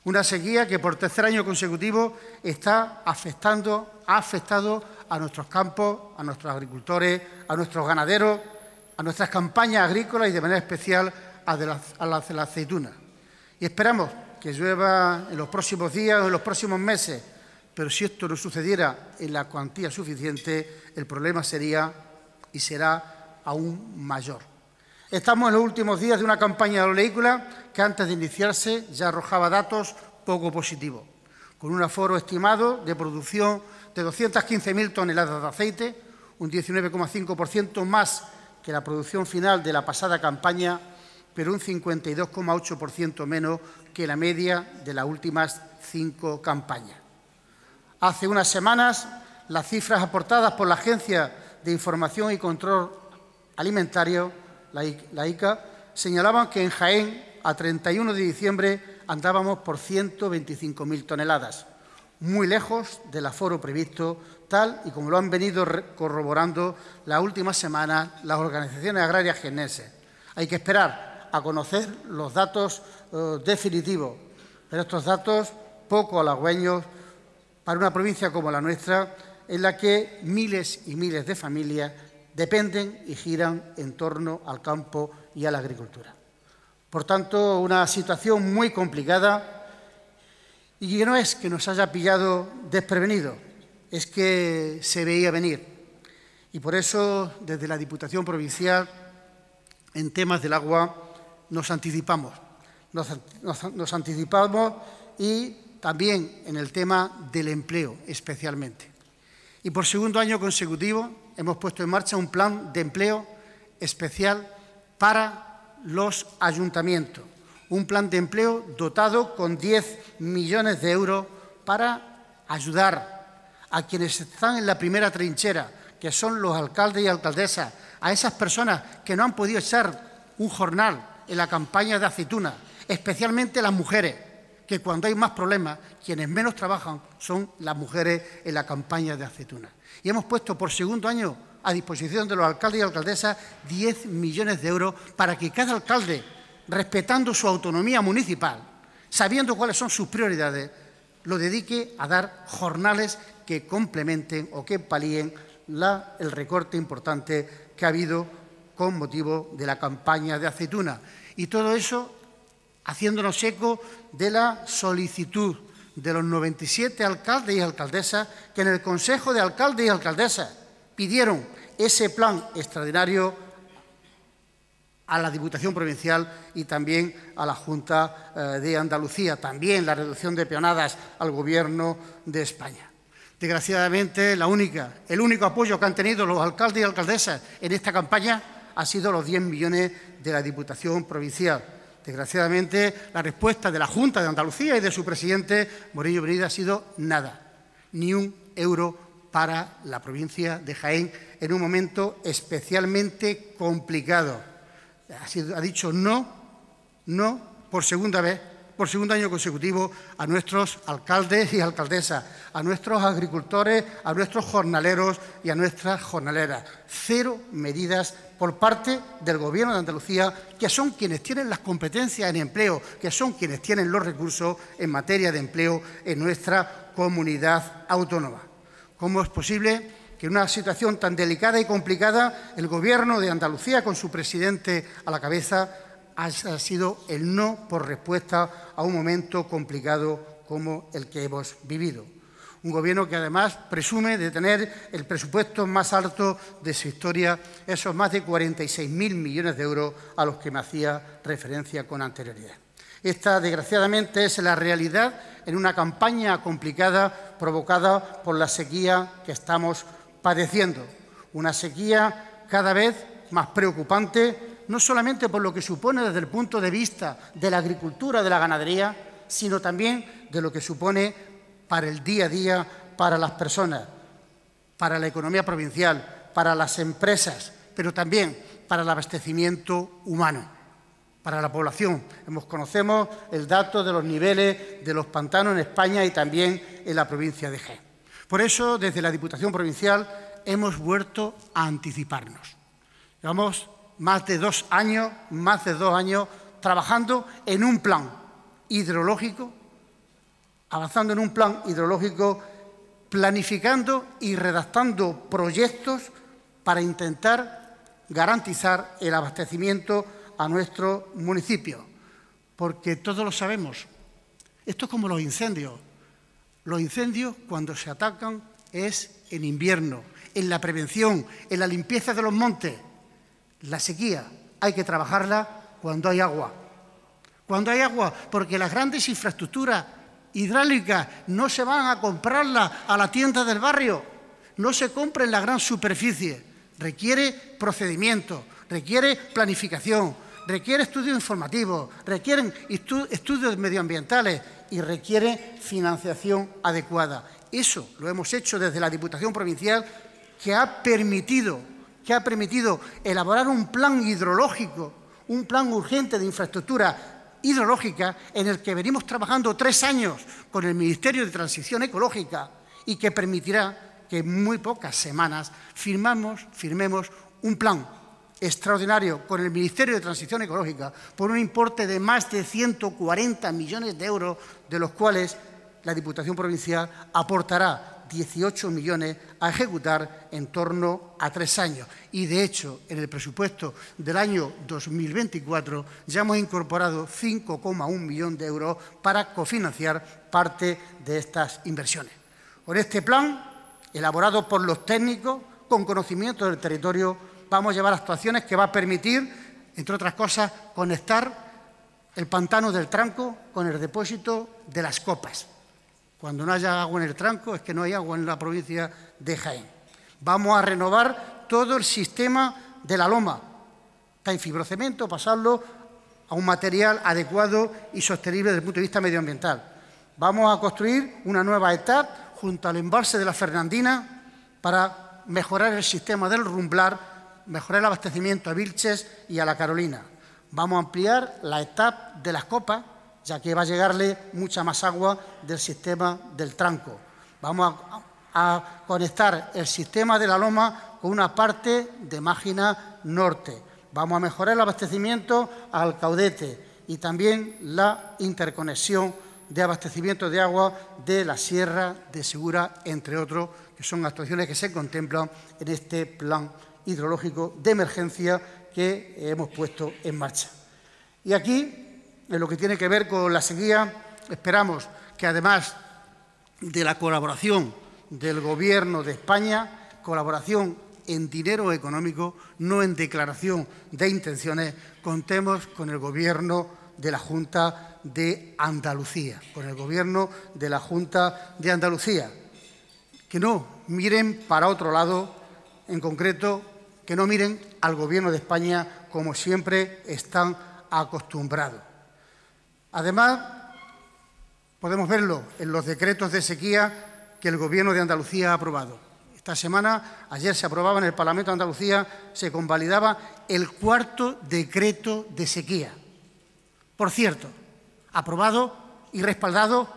Una sequía que por tercer año consecutivo está afectando, ha afectado a nuestros campos, a nuestros agricultores, a nuestros ganaderos, a nuestras campañas agrícolas y de manera especial a, las, a aceitunas. Y esperamos que llueva en los próximos días o en los próximos meses, pero si esto no sucediera en la cuantía suficiente, el problema sería y será aún mayor. Estamos en los últimos días de una campaña de oleícola que antes de iniciarse ya arrojaba datos poco positivos, con un aforo estimado de producción de 215.000 toneladas de aceite, un 19,5% más que la producción final de la pasada campaña, pero un 52,8% menos que la media de las últimas cinco campañas. Hace unas semanas, las cifras aportadas por la Agencia de Información y Control Alimentario la ICA, señalaban que en Jaén, a 31 de diciembre, andábamos por 125.000 toneladas, muy lejos del aforo previsto, y como lo han venido corroborando las últimas semanas las organizaciones agrarias geneses. Hay que esperar a conocer los datos eh, definitivos, pero estos datos poco halagüeños para una provincia como la nuestra, en la que miles y miles de familias dependen y giran en torno al campo y a la agricultura. Por tanto, una situación muy complicada y que no es que nos haya pillado desprevenido, es que se veía venir. Y por eso, desde la Diputación Provincial, en temas del agua, nos anticipamos. Nos, anticipamos y también en el tema del empleo, especialmente. Y por segundo año consecutivo hemos puesto en marcha un plan de empleo especial para los ayuntamientos. Un plan de empleo dotado con 10 millones de euros para ayudar a quienes están en la primera trinchera, que son los alcaldes y alcaldesas, a esas personas que no han podido echar un jornal en la campaña de aceituna, especialmente las mujeres, que cuando hay más problemas, quienes menos trabajan son las mujeres en la campaña de aceituna. Y hemos puesto por segundo año a disposición de los alcaldes y alcaldesas 10 millones de euros para que cada alcalde, respetando su autonomía municipal, sabiendo cuáles son sus prioridades, lo dedique a dar jornales que complementen o que palíen el recorte importante que ha habido con motivo de la campaña de aceituna. Y todo eso haciéndonos eco de la solicitud de los 97 alcaldes y alcaldesas que en el Consejo de Alcaldes y Alcaldesas pidieron ese plan extraordinario a la Diputación Provincial y también a la Junta eh, de Andalucía, también la reducción de peonadas al Gobierno de España. Desgraciadamente, el único apoyo que han tenido los alcaldes y alcaldesas en esta campaña ha sido los 10 millones de la Diputación Provincial. Desgraciadamente, la respuesta de la Junta de Andalucía y de su presidente, Morillo Benítez, ha sido nada, ni un euro para la provincia de Jaén en un momento especialmente complicado. Ha, ha dicho no, no, por segunda vez por segundo año consecutivo a nuestros alcaldes y alcaldesas, a nuestros agricultores, a nuestros jornaleros y a nuestras jornaleras. Cero medidas por parte del Gobierno de Andalucía, que son quienes tienen las competencias en empleo, que son quienes tienen los recursos en materia de empleo en nuestra comunidad autónoma. ¿Cómo es posible que en una situación tan delicada y complicada el Gobierno de Andalucía, con su presidente a la cabeza, ha sido el no por respuesta a un momento complicado como el que hemos vivido. Un gobierno que además presume de tener el presupuesto más alto de su historia, esos más de 46.000 millones de euros a los que me hacía referencia con anterioridad. Esta, desgraciadamente, es la realidad en una campaña complicada provocada por la sequía que estamos padeciendo. Una sequía cada vez más preocupante no solamente por lo que supone desde el punto de vista de la agricultura, de la ganadería, sino también de lo que supone para el día a día, para las personas, para la economía provincial, para las empresas, pero también para el abastecimiento humano, para la población. Hemos, conocemos el dato de los niveles de los pantanos en España y también en la provincia de G. Por eso, desde la Diputación Provincial hemos vuelto a anticiparnos. Llevamos más de dos años, más de dos años trabajando en un plan hidrológico, avanzando en un plan hidrológico, planificando y redactando proyectos para intentar garantizar el abastecimiento a nuestro municipio. Porque todos lo sabemos. Esto es como los incendios. Los incendios cuando se atacan es en invierno, en la prevención, en la limpieza de los montes la sequía hay que trabajarla cuando hay agua. Cuando hay agua, porque las grandes infraestructuras hidráulicas no se van a comprarlas a la tienda del barrio, no se compra en la gran superficie. Requiere procedimiento, requiere planificación, requiere estudios informativos, requieren estudios medioambientales y requiere financiación adecuada. Eso lo hemos hecho desde la Diputación Provincial que ha permitido, que ha permitido elaborar un plan hidrológico, un plan urgente de infraestructura hidrológica en el que venimos trabajando tres años con el Ministerio de Transición Ecológica y que permitirá que en muy pocas semanas firmamos, firmemos un plan extraordinario con el Ministerio de Transición Ecológica por un importe de más de 140 millones de euros, de los cuales la Diputación Provincial aportará 18 millones a ejecutar en torno a tres años. Y, de hecho, en el presupuesto del año 2024 ya hemos incorporado 5,1 millones de euros para cofinanciar parte de estas inversiones. Con este plan, elaborado por los técnicos, con conocimiento del territorio, vamos a llevar actuaciones que va a permitir, entre otras cosas, conectar el pantano del tranco con el depósito de las copas. Cuando no haya agua en el tranco es que no hay agua en la provincia de Jaén. Vamos a renovar todo el sistema de la loma. Está en fibrocemento, pasarlo a un material adecuado y sostenible desde el punto de vista medioambiental. Vamos a construir una nueva etapa junto al embalse de la Fernandina para mejorar el sistema del rumblar, mejorar el abastecimiento a Vilches y a la Carolina. Vamos a ampliar la etapa de las copas ya que va a llegarle mucha más agua del sistema del tranco. Vamos a, conectar el sistema de la loma con una parte de Mágina Norte. Vamos a mejorar el abastecimiento al caudete y también la interconexión de abastecimiento de agua de la Sierra de Segura, entre otros, que son actuaciones que se contemplan en este plan hidrológico de emergencia que hemos puesto en marcha. Y aquí en lo que tiene que ver con la sequía, esperamos que además de la colaboración del Gobierno de España, colaboración en dinero económico, no en declaración de intenciones, contemos con el Gobierno de la Junta de Andalucía, con el Gobierno de la Junta de Andalucía. Que no miren para otro lado, en concreto, que no miren al Gobierno de España como siempre están acostumbrados. Además, podemos verlo en los decretos de sequía que el Gobierno de Andalucía ha aprobado. Esta semana, ayer se aprobaba en el Parlamento de Andalucía, se convalidaba el cuarto decreto de sequía. Por cierto, aprobado y respaldado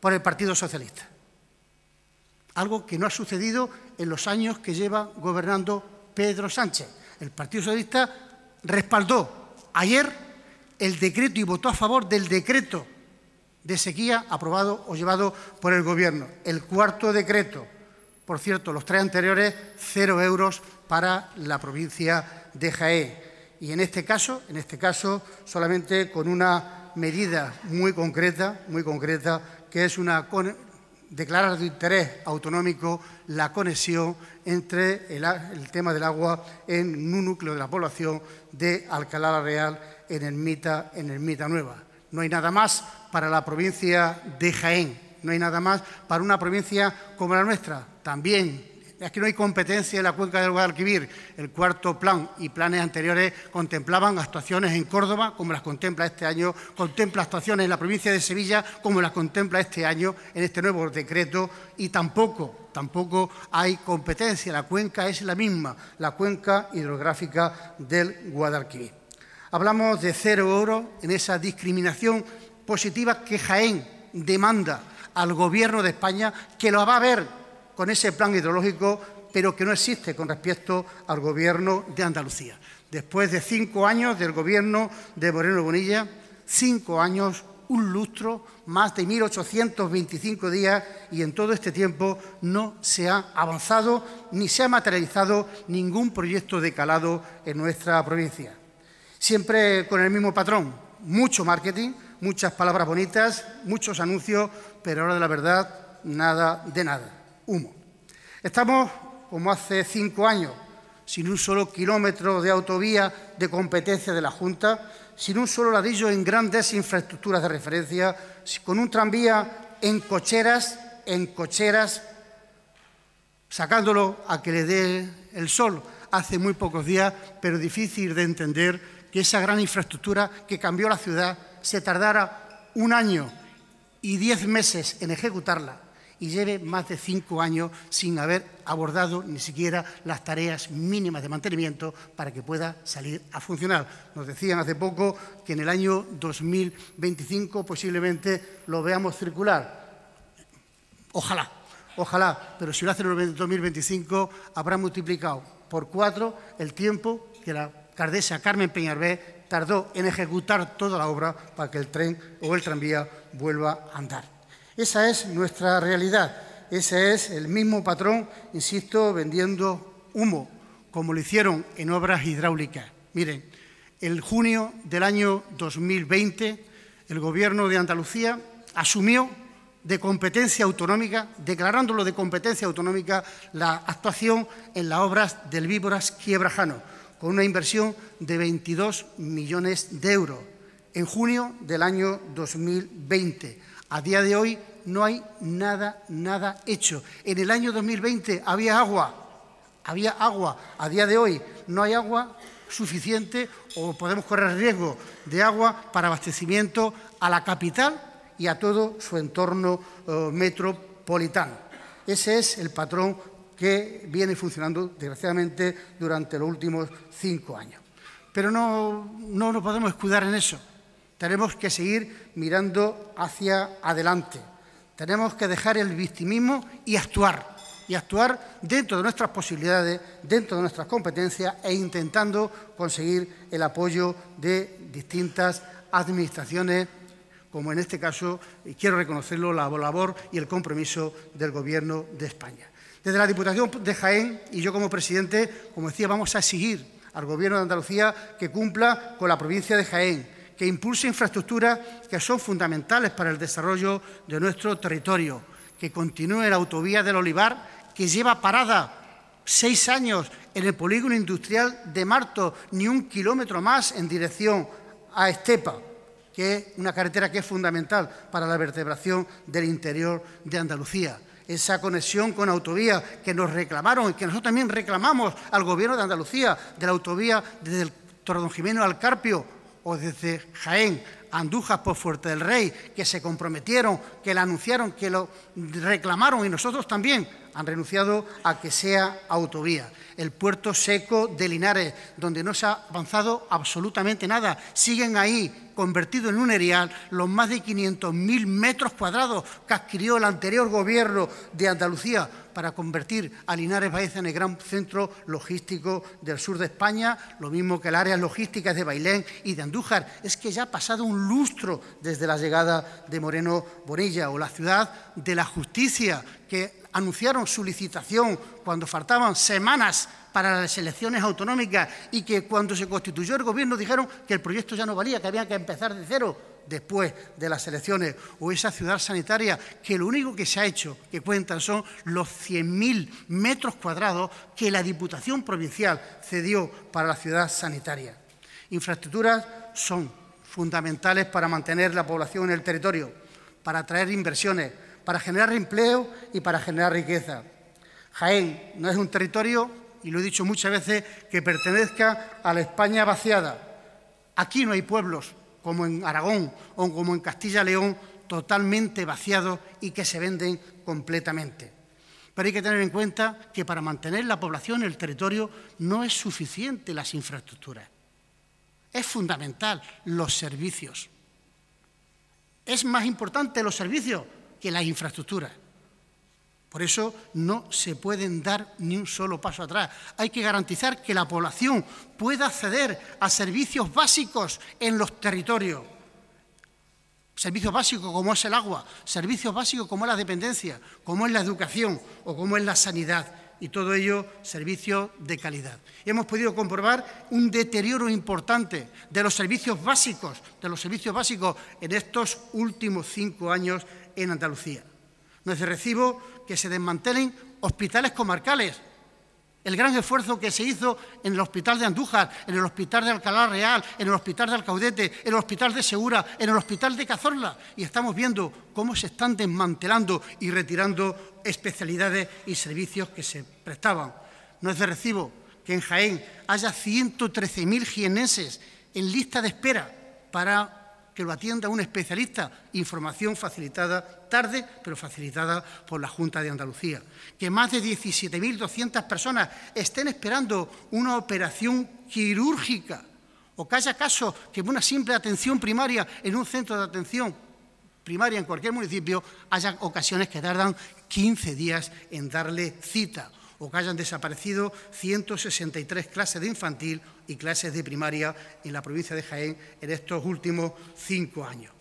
por el Partido Socialista. Algo que no ha sucedido en los años que lleva gobernando Pedro Sánchez. El Partido Socialista respaldó ayer el decreto y votó a favor del decreto de sequía aprobado o llevado por el Gobierno. El cuarto decreto, por cierto, los tres anteriores, cero euros para la provincia de Jaén. Y en este caso, en este caso, solamente con una medida muy concreta, muy concreta, que es una declarar de interés autonómico la conexión entre el, tema del agua en un núcleo de la población de Alcalá la Real en Ermita, en Ermita Nueva. No hay nada más para la provincia de Jaén, no hay nada más para una provincia como la nuestra. También es que no hay competencia en la cuenca del Guadalquivir. El cuarto plan y planes anteriores contemplaban actuaciones en Córdoba, como las contempla este año, contempla actuaciones en la provincia de Sevilla, como las contempla este año en este nuevo decreto, y tampoco, tampoco hay competencia. La cuenca es la misma, la cuenca hidrográfica del Guadalquivir. Hablamos de cero oro en esa discriminación positiva que Jaén demanda al Gobierno de España, que lo va a ver con ese plan hidrológico, pero que no existe con respecto al Gobierno de Andalucía. Después de cinco años del Gobierno de Moreno Bonilla, cinco años, un lustro, más de 1.825 días y en todo este tiempo no se ha avanzado ni se ha materializado ningún proyecto de calado en nuestra provincia. Siempre con el mismo patrón, mucho marketing, muchas palabras bonitas, muchos anuncios, pero ahora de la verdad, nada de nada, humo. Estamos, como hace cinco años, sin un solo kilómetro de autovía de competencia de la Junta, sin un solo ladrillo en grandes infraestructuras de referencia, con un tranvía en cocheras, en cocheras, sacándolo a que le dé el sol hace muy pocos días, pero difícil de entender que esa gran infraestructura que cambió la ciudad se tardara un año y diez meses en ejecutarla y lleve más de cinco años sin haber abordado ni siquiera las tareas mínimas de mantenimiento para que pueda salir a funcionar. Nos decían hace poco que en el año 2025 posiblemente lo veamos circular. Ojalá, ojalá, pero si lo hace en el 2025 habrá multiplicado por cuatro el tiempo que la alcaldesa Carmen Peñarvé tardó en ejecutar toda la obra para que el tren o el tranvía vuelva a andar. Esa es nuestra realidad, ese es el mismo patrón, insisto, vendiendo humo, como lo hicieron en obras hidráulicas. Miren, el junio del año 2020, el Gobierno de Andalucía asumió de competencia autonómica, declarándolo de competencia autonómica, la actuación en las obras del Víboras Quiebrajano, con una inversión de 22 millones de euros en junio del año 2020. A día de hoy no hay nada, nada hecho. En el año 2020 había agua, había agua. A día de hoy no hay agua suficiente o podemos correr riesgo de agua para abastecimiento a la capital y a todo su entorno eh, metropolitano. Ese es el patrón que viene funcionando, desgraciadamente, durante los últimos cinco años. Pero no, no nos podemos escudar en eso. Tenemos que seguir mirando hacia adelante. Tenemos que dejar el victimismo y actuar. Y actuar dentro de nuestras posibilidades, dentro de nuestras competencias e intentando conseguir el apoyo de distintas administraciones, como en este caso, y quiero reconocerlo, la labor y el compromiso del Gobierno de España. Desde la Diputación de Jaén y yo como presidente, como decía, vamos a exigir al Gobierno de Andalucía que cumpla con la provincia de Jaén, que impulse infraestructuras que son fundamentales para el desarrollo de nuestro territorio, que continúe la autovía del Olivar, que lleva parada seis años en el polígono industrial de Marto, ni un kilómetro más en dirección a Estepa, que es una carretera que es fundamental para la vertebración del interior de Andalucía. Esa conexión con autovía que nos reclamaron y que nosotros también reclamamos al Gobierno de Andalucía, de la autovía desde el Tordón Jimeno al Carpio o desde Jaén, Andújar por Fuerte del Rey, que se comprometieron, que la anunciaron, que lo reclamaron y nosotros también han renunciado a que sea autovía. El puerto seco de Linares, donde no se ha avanzado absolutamente nada. Siguen ahí, convertidos en un erial, los más de 500.000 metros cuadrados que adquirió el anterior gobierno de Andalucía para convertir a Linares Baeza en el gran centro logístico del sur de España, lo mismo que el área logística de Bailén y de Andújar. Es que ya ha pasado un lustro desde la llegada de Moreno Bonilla o la ciudad de la justicia, que anunciaron su licitación cuando faltaban semanas para las elecciones autonómicas y que cuando se constituyó el gobierno dijeron que el proyecto ya no valía, que había que empezar de cero después de las elecciones, o esa ciudad sanitaria que lo único que se ha hecho, que cuentan, son los 100.000 metros cuadrados que la Diputación Provincial cedió para la ciudad sanitaria. Infraestructuras son fundamentales para mantener la población en el territorio, para atraer inversiones, para generar empleo y para generar riqueza. Jaén no es un territorio, y lo he dicho muchas veces, que pertenezca a la España vaciada. Aquí no hay pueblos, como en Aragón o como en Castilla-León, totalmente vaciados y que se venden completamente. Pero hay que tener en cuenta que para mantener la población el territorio no es suficiente las infraestructuras. Es fundamental los servicios. Es más importante los servicios que las infraestructuras. Por eso no se pueden dar ni un solo paso atrás. Hay que garantizar que la población pueda acceder a servicios básicos en los territorios. Servicios básicos como es el agua, servicios básicos como es la dependencia, como es la educación o como es la sanidad. Y todo ello servicios de calidad. Y hemos podido comprobar un deterioro importante de los servicios básicos, de los servicios básicos en estos últimos cinco años en Andalucía. No es de recibo que se desmantelen hospitales comarcales. el gran esfuerzo que se hizo en el Hospital de Andújar, en el Hospital de Alcalá Real, en el Hospital de Alcaudete, en el Hospital de Segura, en el Hospital de Cazorla. Y estamos viendo cómo se están desmantelando y retirando especialidades y servicios que se prestaban. No es de recibo que en Jaén haya 113.000 jienenses en lista de espera para que lo atienda un especialista, información facilitada tarde, pero facilitada por la Junta de Andalucía. Que más de 17.200 personas estén esperando una operación quirúrgica o que haya casos que una simple atención primaria en un centro de atención primaria en cualquier municipio haya ocasiones que tardan 15 días en darle cita o que hayan desaparecido 163 clases de infantil y clases de primaria en la provincia de Jaén en estos últimos cinco años.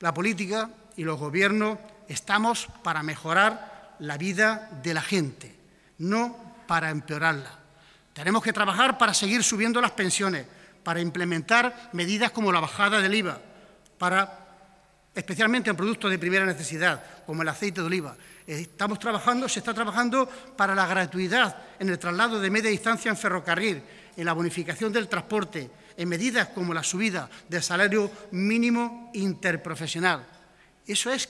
La política y los gobiernos estamos para mejorar la vida de la gente, no para empeorarla. Tenemos que trabajar para seguir subiendo las pensiones, para implementar medidas como la bajada del IVA, para especialmente en productos de primera necesidad, como el aceite de oliva. Estamos trabajando, se está trabajando para la gratuidad en el traslado de media distancia en ferrocarril, en la bonificación del transporte, en medidas como la subida del salario mínimo interprofesional. Eso es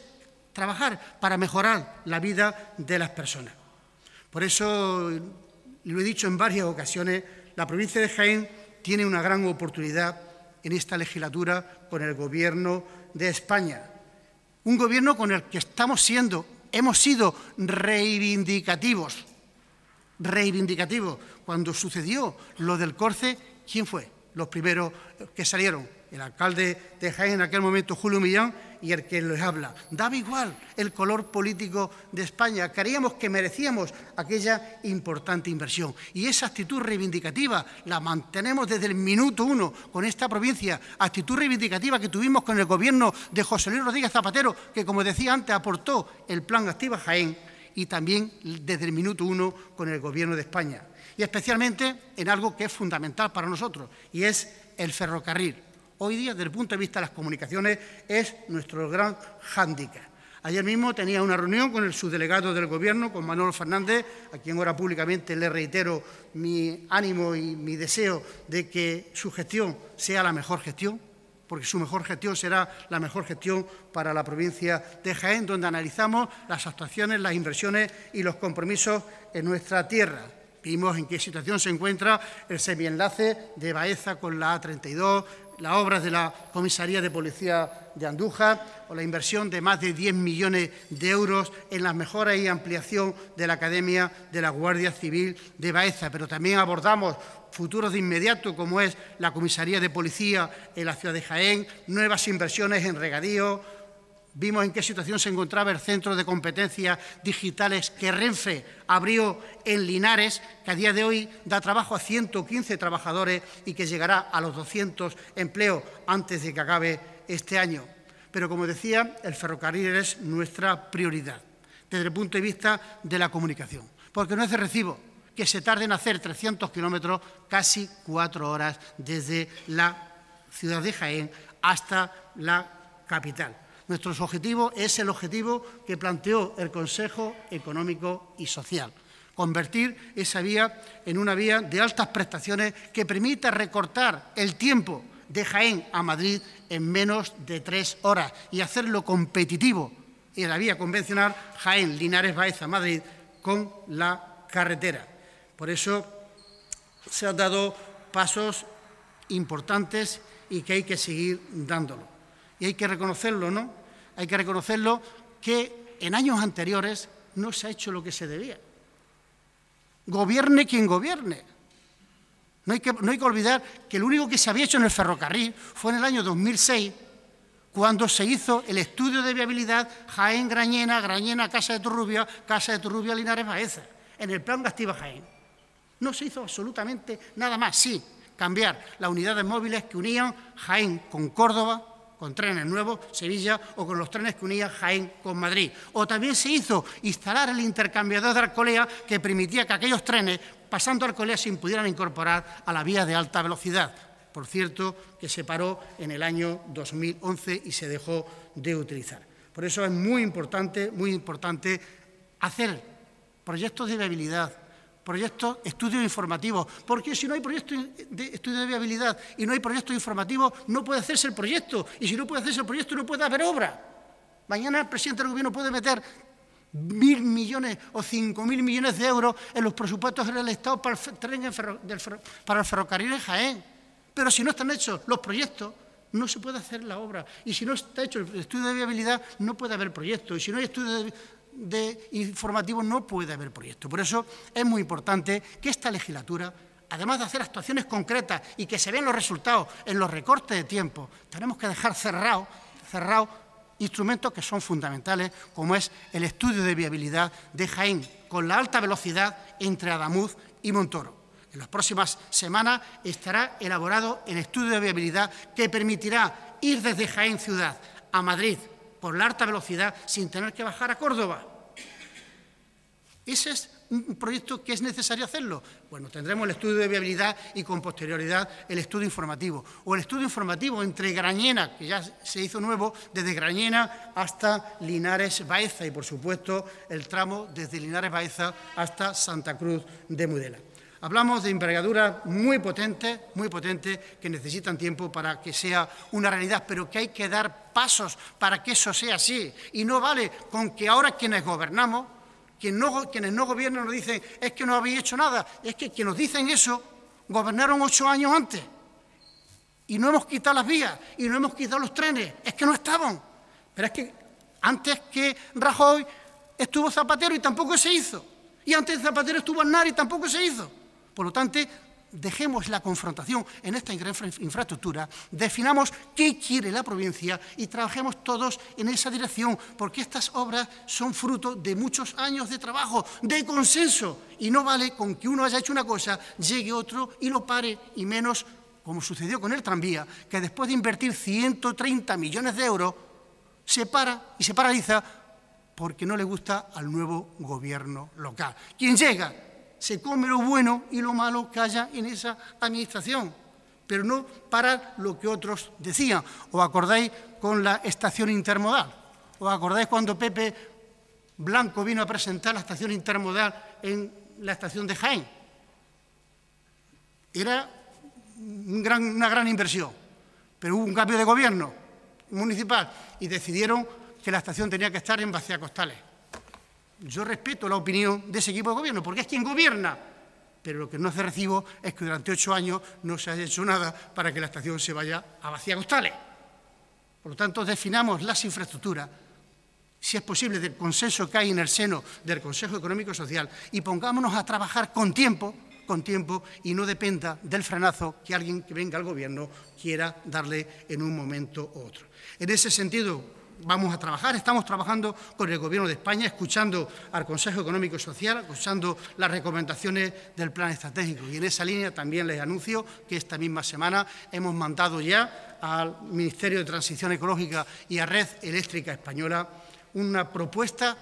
trabajar para mejorar la vida de las personas. Por eso, lo he dicho en varias ocasiones, la provincia de Jaén tiene una gran oportunidad en esta legislatura con el Gobierno de España. Un gobierno con el que estamos siendo, hemos sido reivindicativos. Reivindicativos. Cuando sucedió lo del Corce, ¿quién fue? Los primeros que salieron. El alcalde de Jaén en aquel momento, Julio Millán, y el que les habla. Daba igual el color político de España. Creíamos que merecíamos aquella importante inversión. Y esa actitud reivindicativa la mantenemos desde el minuto uno con esta provincia. Actitud reivindicativa que tuvimos con el gobierno de José Luis Rodríguez Zapatero, que como decía antes aportó el plan Activa Jaén y también desde el minuto uno con el gobierno de España. Y especialmente en algo que es fundamental para nosotros, y es el ferrocarril hoy día, desde el punto de vista de las comunicaciones, es nuestro gran hándicap. Ayer mismo tenía una reunión con el subdelegado del Gobierno, con Manuel Fernández, a quien ahora públicamente le reitero mi ánimo y mi deseo de que su gestión sea la mejor gestión, porque su mejor gestión será la mejor gestión para la provincia de Jaén, donde analizamos las actuaciones, las inversiones y los compromisos en nuestra tierra. Vimos en qué situación se encuentra el semienlace de Baeza con la A32, las obras de la Comisaría de Policía de Andújar o la inversión de más de 10 millones de euros en las mejoras y ampliación de la Academia de la Guardia Civil de Baeza. Pero también abordamos futuros de inmediato, como es la Comisaría de Policía en la ciudad de Jaén, nuevas inversiones en regadío, Vimos en qué situación se encontraba el Centro de Competencias Digitales que Renfe abrió en Linares, que a día de hoy da trabajo a 115 trabajadores y que llegará a los 200 empleos antes de que acabe este año. Pero, como decía, el ferrocarril es nuestra prioridad desde el punto de vista de la comunicación, porque no es de recibo que se tarde en hacer 300 kilómetros, casi cuatro horas desde la ciudad de Jaén hasta la capital. Nuestro objetivo es el objetivo que planteó el Consejo Económico y Social, convertir esa vía en una vía de altas prestaciones que permita recortar el tiempo de Jaén a Madrid en menos de tres horas y hacerlo competitivo en la vía convencional Jaén, Linares, Baeza, Madrid con la carretera. Por eso se han dado pasos importantes y que hay que seguir dándolo y hay que reconocerlo, ¿no? Hay que reconocerlo que en años anteriores no se ha hecho lo que se debía. Gobierne quien gobierne. No hay, que, no hay que olvidar que lo único que se había hecho en el ferrocarril fue en el año 2006, cuando se hizo el estudio de viabilidad Jaén, Grañena, Grañena, Casa de Turrubia, Casa de Turrubia, Linares, Baeza, en el plan Gastiva Jaén. No se hizo absolutamente nada más, sí, cambiar las unidades móviles que unían Jaén con Córdoba, con trenes nuevos, Sevilla, o con los trenes que unían Jaén con Madrid. O también se hizo instalar el intercambiador de Arcolea que permitía que aquellos trenes, pasando Arcolea, se pudieran incorporar a la vía de alta velocidad. Por cierto, que se paró en el año 2011 y se dejó de utilizar. Por eso es muy importante, muy importante hacer proyectos de viabilidad, proyectos, estudios informativos, porque si no hay proyecto de estudio de viabilidad y no hay proyectos informativos, no puede hacerse el proyecto, y si no puede hacerse el proyecto, no puede haber obra. Mañana el presidente del Gobierno puede meter mil millones o cinco mil millones de euros en los presupuestos del Estado para el, tren para el ferrocarril en Jaén. Pero si no están hechos los proyectos, no se puede hacer la obra. Y si no está hecho el estudio de viabilidad, no puede haber proyecto. Y si no hay estudio de, informativo, no puede haber proyecto. Por eso es muy importante que esta legislatura, además de hacer actuaciones concretas y que se vean los resultados en los recortes de tiempo, tenemos que dejar cerrado, cerrado instrumentos que son fundamentales, como es el estudio de viabilidad de Jaén, con la alta velocidad entre Adamuz y Montoro. En las próximas semanas estará elaborado el estudio de viabilidad que permitirá ir desde Jaén Ciudad a Madrid por la alta velocidad sin tener que bajar a Córdoba. Ese es un proyecto que es necesario hacerlo? Bueno, tendremos el estudio de viabilidad y con posterioridad el estudio informativo. O el estudio informativo entre Grañena, que ya se hizo nuevo, desde Grañena hasta Linares Baeza y, por supuesto, el tramo desde Linares Baeza hasta Santa Cruz de Mudela. Hablamos de envergaduras muy potentes, muy potentes, que necesitan tiempo para que sea una realidad, pero que hay que dar pasos para que eso sea así. Y no vale con que ahora quienes gobernamos quienes no gobiernan nos dicen, es que no habéis hecho nada. Es que quienes nos dicen eso gobernaron ocho años antes. Y no hemos quitado las vías, y no hemos quitado los trenes. Es que no estaban. Pero es que antes que Rajoy estuvo Zapatero y tampoco se hizo. Y antes de Zapatero estuvo Aznar y tampoco se hizo. Por lo tanto, dejemos la confrontación en esta infraestructura, definamos qué quiere la provincia y trabajemos todos en esa dirección, porque estas obras son fruto de muchos años de trabajo, de consenso, y no vale con que uno haya hecho una cosa, llegue otro y lo pare, y menos como sucedió con el tranvía, que después de invertir 130 millones de euros, se para y se paraliza porque no le gusta al nuevo gobierno local. Quien llega se come lo bueno y lo malo que haya en esa administración, pero no para lo que otros decían. ¿Os acordáis con la estación intermodal? ¿Os acordáis cuando Pepe Blanco vino a presentar la estación intermodal en la estación de Jaén? Era una gran inversión, pero hubo un cambio de gobierno municipal y decidieron que la estación tenía que estar en Bacea Costales. Yo respeto la opinión de ese equipo de gobierno, porque es quien gobierna. Pero lo que no hace recibo es que durante ocho años no se haya hecho nada para que la estación se vaya a vacía costales. Por lo tanto, definamos las infraestructuras, si es posible, del consenso que hay en el seno del Consejo Económico y Social y pongámonos a trabajar con tiempo, con tiempo y no dependa del frenazo que alguien que venga al Gobierno quiera darle en un momento u otro. En ese sentido, vamos a trabajar, estamos trabajando con el Gobierno de España, escuchando al Consejo Económico y Social, escuchando las recomendaciones del Plan Estratégico. Y en esa línea también les anuncio que esta misma semana hemos mandado ya al Ministerio de Transición Ecológica y a Red Eléctrica Española una propuesta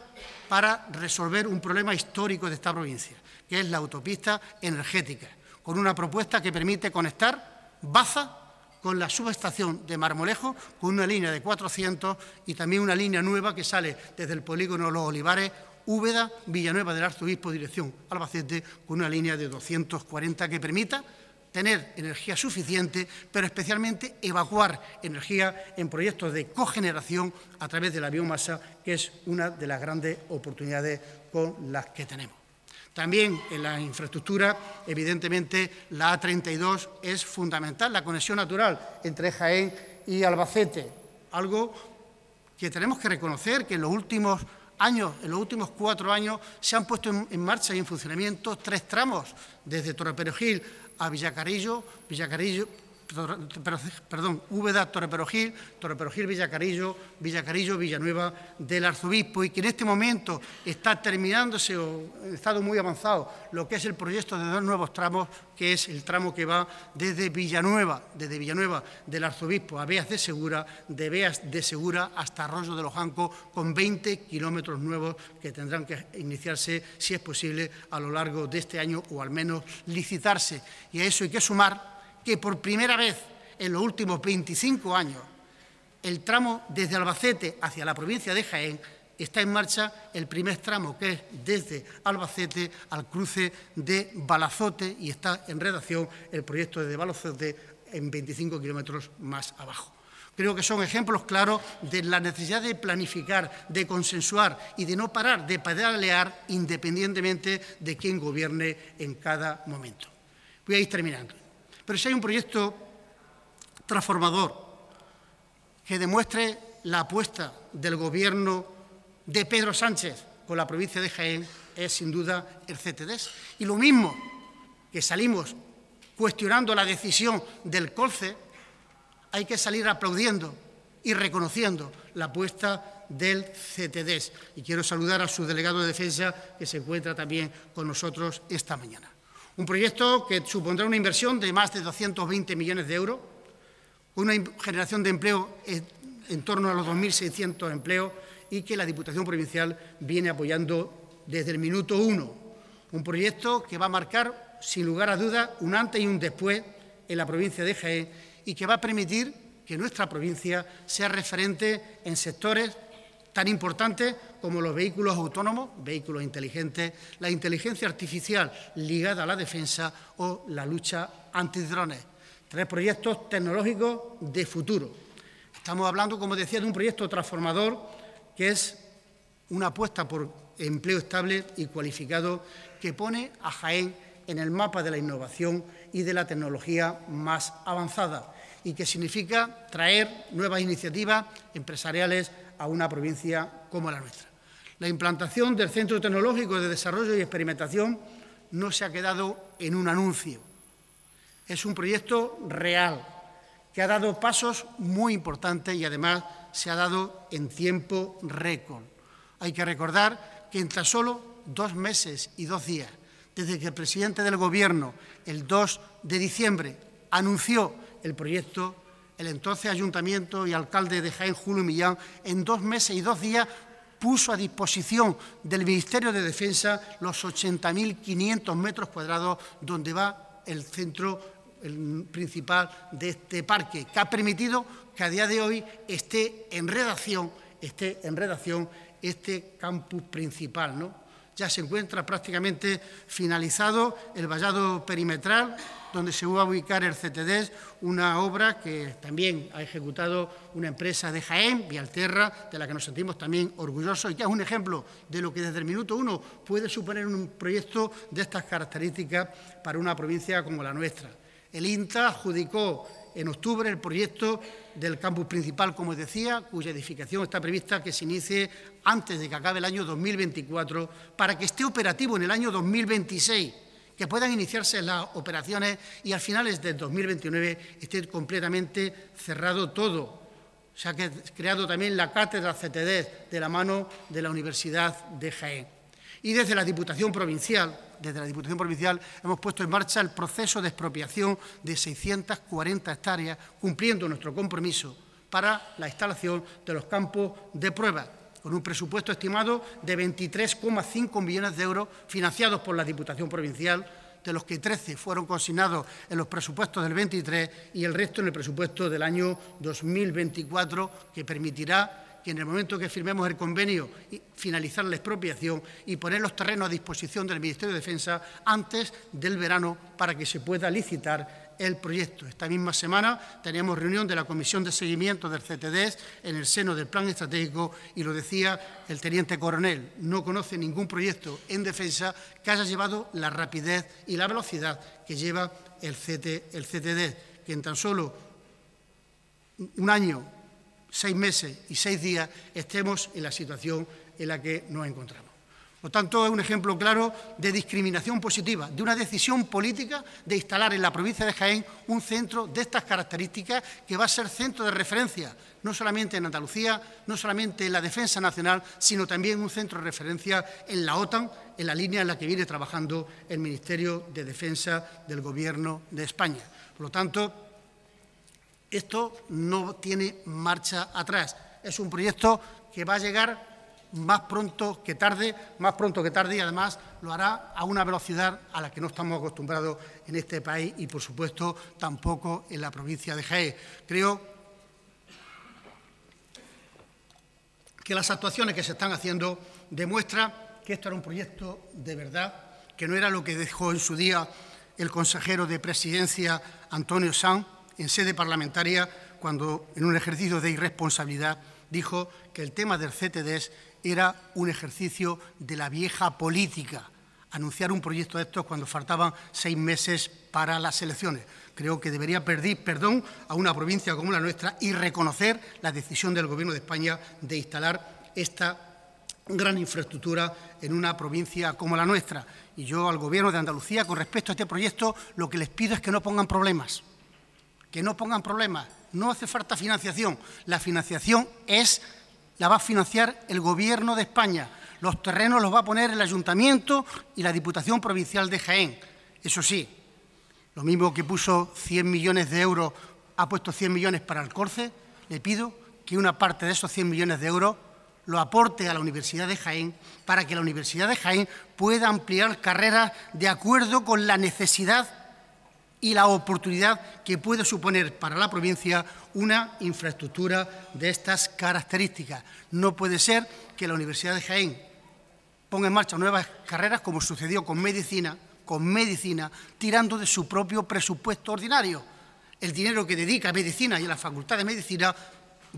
para resolver un problema histórico de esta provincia, que es la autopista energética, con una propuesta que permite conectar Baza con la subestación de Marmolejo, con una línea de 400 y también una línea nueva que sale desde el polígono Los Olivares, Úbeda, Villanueva del Arzobispo, dirección Albacete, con una línea de 240 que permita tener energía suficiente, pero especialmente evacuar energía en proyectos de cogeneración a través de la biomasa, que es una de las grandes oportunidades con las que tenemos. También en la infraestructura, evidentemente, la A32 es fundamental, la conexión natural entre Jaén y Albacete, algo que tenemos que reconocer que en los últimos años, en los últimos cuatro años, se han puesto en, marcha y en funcionamiento tres tramos, desde Torreperogil a Villacarillo, Villacarillo, perdón, Úbeda, Torreperogil, Torreperogil, Villacarillo, Villacarillo, Villanueva del Arzobispo y que en este momento está terminándose o en estado muy avanzado lo que es el proyecto de dos nuevos tramos, que es el tramo que va desde Villanueva, desde Villanueva del Arzobispo a Beas de Segura, de Beas de Segura hasta Arroyo de los Jancos, con 20 kilómetros nuevos que tendrán que iniciarse, si es posible, a lo largo de este año o al menos licitarse. Y a eso hay que sumar que por primera vez en los últimos 25 años el tramo desde Albacete hacia la provincia de Jaén está en marcha el primer tramo, que es desde Albacete al cruce de Balazote, y está en redacción el proyecto de Balazote en 25 kilómetros más abajo. Creo que son ejemplos claros de la necesidad de planificar, de consensuar y de no parar de pedalear independientemente de quién gobierne en cada momento. Voy a ir terminando. Pero si hay un proyecto transformador que demuestre la apuesta del Gobierno de Pedro Sánchez con la provincia de Jaén, es sin duda el CTDES. Y lo mismo que salimos cuestionando la decisión del COLCE, hay que salir aplaudiendo y reconociendo la apuesta del CTDES. Y quiero saludar a su delegado de defensa que se encuentra también con nosotros esta mañana. Un proyecto que supondrá una inversión de más de 220 millones de euros, una generación de empleo en torno a los 2.600 empleos y que la Diputación Provincial viene apoyando desde el minuto uno. Un proyecto que va a marcar, sin lugar a dudas, un antes y un después en la provincia de Jaén y que va a permitir que nuestra provincia sea referente en sectores tan importantes como los vehículos autónomos, vehículos inteligentes, la inteligencia artificial ligada a la defensa o la lucha antidrones. Tres proyectos tecnológicos de futuro. Estamos hablando, como decía, de un proyecto transformador que es una apuesta por empleo estable y cualificado que pone a Jaén en el mapa de la innovación y de la tecnología más avanzada y que significa traer nuevas iniciativas empresariales a una provincia como la nuestra. La implantación del Centro Tecnológico de Desarrollo y Experimentación no se ha quedado en un anuncio. Es un proyecto real que ha dado pasos muy importantes y además se ha dado en tiempo récord. Hay que recordar que en tan solo dos meses y dos días, desde que el presidente del Gobierno, el 2 de diciembre, anunció el proyecto, el entonces ayuntamiento y alcalde de Jaén, Julio Millán, en dos meses y dos días puso a disposición del Ministerio de Defensa los 80.500 metros cuadrados donde va el centro principal de este parque, que ha permitido que a día de hoy esté en redacción, esté en redacción este campus principal, ¿no? Ya se encuentra prácticamente finalizado el vallado perimetral, donde se va a ubicar el CTDES, una obra que también ha ejecutado una empresa de Jaén, Vialterra, de la que nos sentimos también orgullosos y que es un ejemplo de lo que desde el minuto uno puede suponer un proyecto de estas características para una provincia como la nuestra. El INTA adjudicó en octubre el proyecto del campus principal, como decía, cuya edificación está prevista que se inicie antes de que acabe el año 2024, para que esté operativo en el año 2026, que puedan iniciarse las operaciones y al finales del 2029 esté completamente cerrado todo. Se ha creado también la cátedra CTD de la mano de la Universidad de Jaén. Y desde la Diputación Provincial desde la Diputación Provincial hemos puesto en marcha el proceso de expropiación de 640 hectáreas, cumpliendo nuestro compromiso para la instalación de los campos de prueba, con un presupuesto estimado de 23,5 millones de euros financiados por la Diputación Provincial, de los que 13 fueron consignados en los presupuestos del 23 y el resto en el presupuesto del año 2024, que permitirá que en el momento que firmemos el convenio y finalizar la expropiación y poner los terrenos a disposición del Ministerio de Defensa antes del verano para que se pueda licitar el proyecto. Esta misma semana teníamos reunión de la Comisión de Seguimiento del CTDES en el seno del Plan Estratégico y lo decía el teniente coronel, no conoce ningún proyecto en defensa que haya llevado la rapidez y la velocidad que lleva el, CT, el CTDES, que en tan solo un año seis meses y seis días estemos en la situación en la que nos encontramos. Por tanto, es un ejemplo claro de discriminación positiva, de una decisión política de instalar en la provincia de Jaén un centro de estas características que va a ser centro de referencia, no solamente en Andalucía, no solamente en la defensa nacional, sino también un centro de referencia en la OTAN, en la línea en la que viene trabajando el Ministerio de Defensa del Gobierno de España. Por lo tanto, esto no tiene marcha atrás. Es un proyecto que va a llegar más pronto que tarde, más pronto que tarde y además lo hará a una velocidad a la que no estamos acostumbrados en este país y, por supuesto, tampoco en la provincia de Jaén. Creo que las actuaciones que se están haciendo demuestran que esto era un proyecto de verdad, que no era lo que dejó en su día el consejero de Presidencia, Antonio Sanz, en sede parlamentaria, cuando en un ejercicio de irresponsabilidad dijo que el tema del CTDS era un ejercicio de la vieja política, anunciar un proyecto de estos cuando faltaban seis meses para las elecciones. Creo que debería pedir perdón a una provincia como la nuestra y reconocer la decisión del Gobierno de España de instalar esta gran infraestructura en una provincia como la nuestra. Y yo al Gobierno de Andalucía, con respecto a este proyecto, lo que les pido es que no pongan problemas, que no pongan problemas. No hace falta financiación. La financiación es, la va a financiar el Gobierno de España. Los terrenos los va a poner el Ayuntamiento y la Diputación Provincial de Jaén. Eso sí, lo mismo que puso 100 millones de euros, ha puesto 100 millones para el Corce, le pido que una parte de esos 100 millones de euros lo aporte a la Universidad de Jaén para que la Universidad de Jaén pueda ampliar carreras de acuerdo con la necesidad y la oportunidad que puede suponer para la provincia una infraestructura de estas características. No puede ser que la Universidad de Jaén ponga en marcha nuevas carreras, como sucedió con medicina, con medicina, tirando de su propio presupuesto ordinario. El dinero que dedica a medicina y a la Facultad de Medicina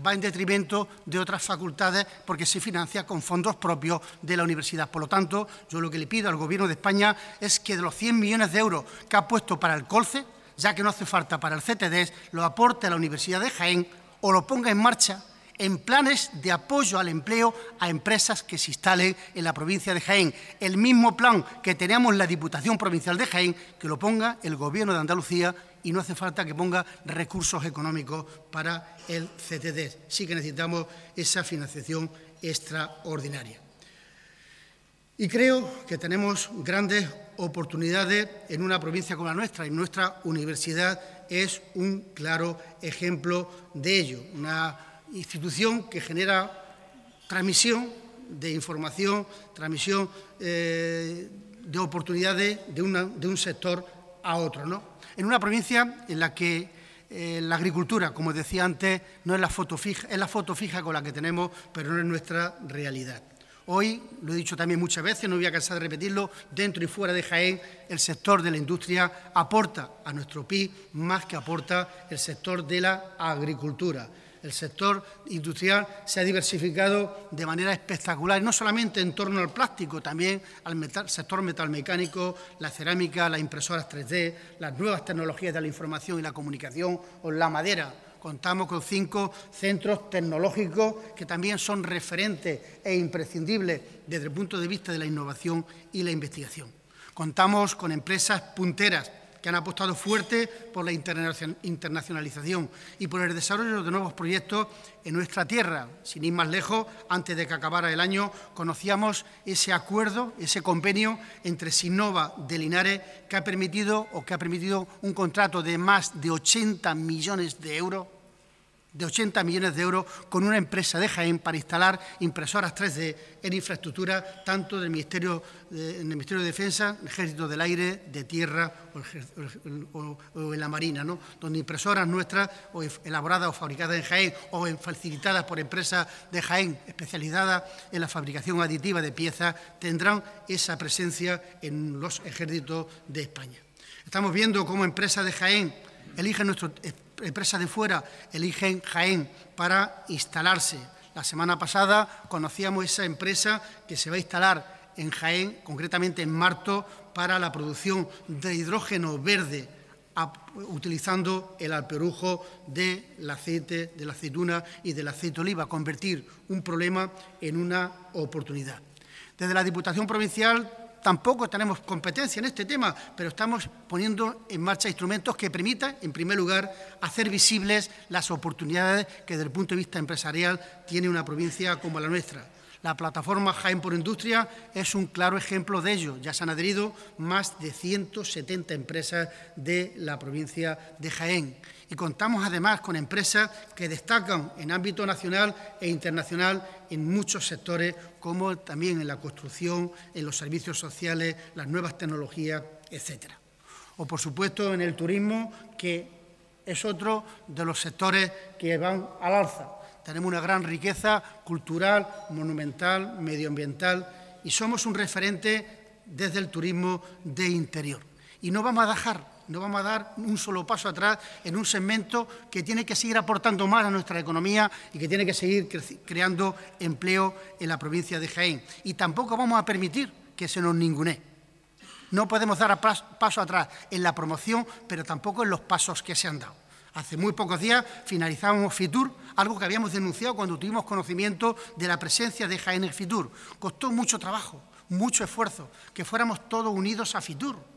va en detrimento de otras facultades porque se financia con fondos propios de la universidad. Por lo tanto, yo lo que le pido al Gobierno de España es que de los 100 millones de euros que ha puesto para el COLCE, ya que no hace falta para el CTDS, lo aporte a la Universidad de Jaén o lo ponga en marcha en planes de apoyo al empleo a empresas que se instalen en la provincia de Jaén. El mismo plan que tenemos la Diputación Provincial de Jaén, que lo ponga el Gobierno de Andalucía y no hace falta que ponga recursos económicos para el CTD. Sí que necesitamos esa financiación extraordinaria. Y creo que tenemos grandes oportunidades en una provincia como la nuestra y nuestra universidad es un claro ejemplo de ello. Una institución que genera transmisión de información, transmisión eh, de oportunidades de, de, un sector a otro. ¿no? En una provincia en la que eh, la agricultura, como decía antes, no es la, foto fija, es la foto fija con la que tenemos, pero no es nuestra realidad. Hoy, lo he dicho también muchas veces, no voy a cansar de repetirlo, dentro y fuera de Jaén, el sector de la industria aporta a nuestro PIB más que aporta el sector de la agricultura el sector industrial se ha diversificado de manera espectacular, no solamente en torno al plástico, también al sector metalmecánico, la cerámica, las impresoras 3D, las nuevas tecnologías de la información y la comunicación o la madera. Contamos con cinco centros tecnológicos que también son referentes e imprescindibles desde el punto de vista de la innovación y la investigación. Contamos con empresas punteras que han apostado fuerte por la internacionalización y por el desarrollo de nuevos proyectos en nuestra tierra. Sin ir más lejos, antes de que acabara el año, conocíamos ese acuerdo, ese convenio entre Sinova de Linares que ha permitido o que ha permitido un contrato de más de 80 millones de euros de 80 millones de euros con una empresa de Jaén para instalar impresoras 3D en infraestructura tanto del Ministerio, de, en el Ministerio de Defensa, Ejército del Aire, de Tierra o, en la Marina, ¿no? donde impresoras nuestras o elaboradas o fabricadas en Jaén o facilitadas por empresas de Jaén especializadas en la fabricación aditiva de piezas tendrán esa presencia en los ejércitos de España. Estamos viendo cómo empresas de Jaén eligen nuestro empresas de fuera eligen Jaén para instalarse. La semana pasada conocíamos esa empresa que se va a instalar en Jaén, concretamente en Marto, para la producción de hidrógeno verde utilizando el alperujo del aceite, de la aceituna y del aceite de oliva, convertir un problema en una oportunidad. Desde la Diputación Provincial Tampoco tenemos competencia en este tema, pero estamos poniendo en marcha instrumentos que permitan, en primer lugar, hacer visibles las oportunidades que desde el punto de vista empresarial tiene una provincia como la nuestra. La plataforma Jaén por Industria es un claro ejemplo de ello. Ya se han adherido más de 170 empresas de la provincia de Jaén y contamos además con empresas que destacan en ámbito nacional e internacional en muchos sectores, como también en la construcción, en los servicios sociales, las nuevas tecnologías, etcétera. O, por supuesto, en el turismo, que es otro de los sectores que van al alza. Tenemos una gran riqueza cultural, monumental, medioambiental y somos un referente desde el turismo de interior. Y no vamos a dejar, no vamos a dar un solo paso atrás en un segmento que tiene que seguir aportando más a nuestra economía y que tiene que seguir creando empleo en la provincia de Jaén. Y tampoco vamos a permitir que se nos ningune. No podemos dar paso atrás en la promoción, pero tampoco en los pasos que se han dado. Hace muy pocos días finalizábamos FITUR, algo que habíamos denunciado cuando tuvimos conocimiento de la presencia de Jaén en FITUR. Costó mucho trabajo, mucho esfuerzo, que fuéramos todos unidos a FITUR.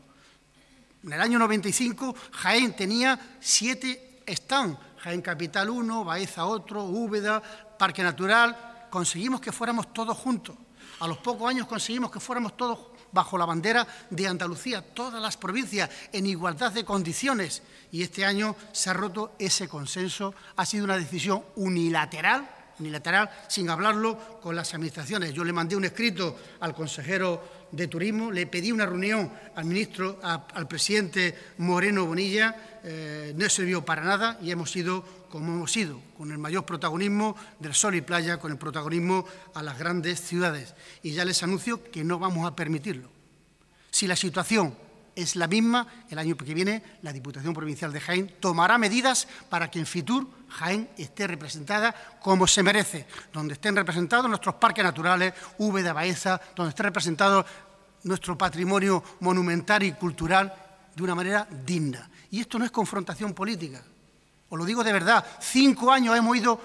En el año 95 Jaén tenía siete stands, Jaén Capital 1, Baeza otro, Úbeda, Parque Natural. Conseguimos que fuéramos todos juntos. A los pocos años conseguimos que fuéramos todos bajo la bandera de Andalucía, todas las provincias en igualdad de condiciones. Y este año se ha roto ese consenso. Ha sido una decisión unilateral, unilateral, sin hablarlo con las administraciones. Yo le mandé un escrito al consejero de Turismo, le pedí una reunión al ministro, al presidente Moreno Bonilla, eh, no sirvió para nada y hemos ido como hemos ido, con el mayor protagonismo del sol y playa, con el protagonismo a las grandes ciudades. Y ya les anuncio que no vamos a permitirlo. Si la situación es la misma, el año que viene la Diputación Provincial de Jaén tomará medidas para que en Fitur Jaén esté representada como se merece, donde estén representados nuestros parques naturales, V de Baeza, donde esté representado nuestro patrimonio monumental y cultural de una manera digna. Y esto no es confrontación política, os lo digo de verdad, cinco años hemos ido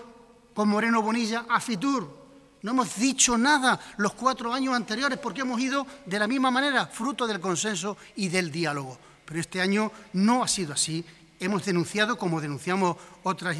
con Moreno Bonilla a Fitur. No hemos dicho nada los cuatro años anteriores porque hemos ido de la misma manera, fruto del consenso y del diálogo. Pero este año no ha sido así. Hemos denunciado, como denunciamos otros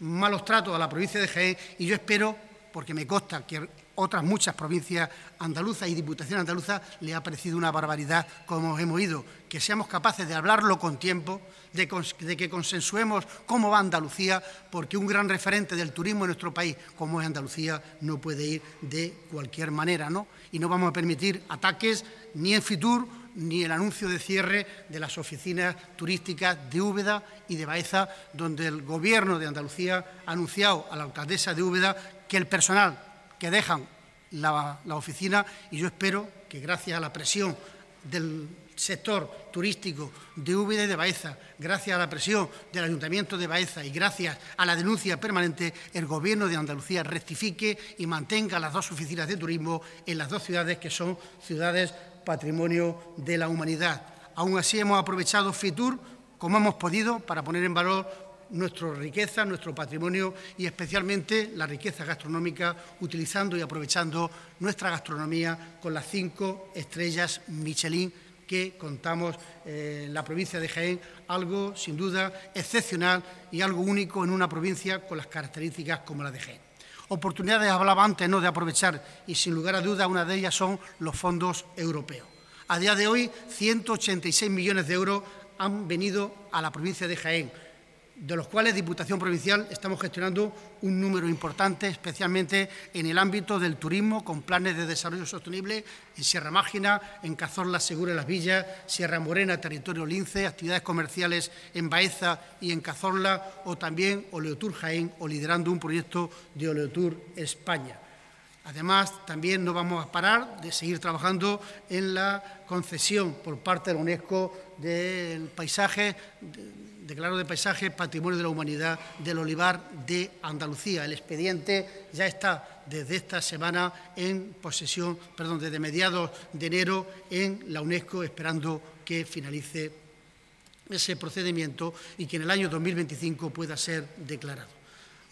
malos tratos a la provincia de Jaén, y yo espero, porque me consta que otras muchas provincias andaluzas y Diputación andaluza le ha parecido una barbaridad como hemos oído, que seamos capaces de hablarlo con tiempo, de, que consensuemos cómo va Andalucía, porque un gran referente del turismo en nuestro país, como es Andalucía, no puede ir de cualquier manera, ¿no? Y no vamos a permitir ataques ni en Fitur ni el anuncio de cierre de las oficinas turísticas de Úbeda y de Baeza, donde el Gobierno de Andalucía ha anunciado a la alcaldesa de Úbeda que el personal que dejan la, oficina y yo espero que gracias a la presión del sector turístico de Úbeda y de Baeza, gracias a la presión del Ayuntamiento de Baeza y gracias a la denuncia permanente, el Gobierno de Andalucía rectifique y mantenga las dos oficinas de turismo en las dos ciudades que son ciudades patrimonio de la humanidad. Aún así hemos aprovechado FITUR como hemos podido para poner en valor nuestra riqueza, nuestro patrimonio y especialmente la riqueza gastronómica, utilizando y aprovechando nuestra gastronomía con las cinco estrellas Michelin que contamos eh, en la provincia de Jaén, algo sin duda excepcional y algo único en una provincia con las características como la de Jaén. Oportunidades hablaba antes ¿no? de aprovechar y sin lugar a duda una de ellas son los fondos europeos. A día de hoy 186 millones de euros han venido a la provincia de Jaén, de los cuales Diputación Provincial estamos gestionando un número importante, especialmente en el ámbito del turismo, con planes de desarrollo sostenible en Sierra Mágina, en Cazorla, Segura Las Villas, Sierra Morena, Territorio Lince, actividades comerciales en Baeza y en Cazorla, o también Oleotur Jaén, o liderando un proyecto de Oleotur España. Además, también no vamos a parar de seguir trabajando en la concesión por parte de la UNESCO del paisaje declarado de paisaje Patrimonio de la Humanidad del Olivar de Andalucía. El expediente ya está desde esta semana en posesión, perdón, desde mediados de enero en la UNESCO, esperando que finalice ese procedimiento y que en el año 2025 pueda ser declarado.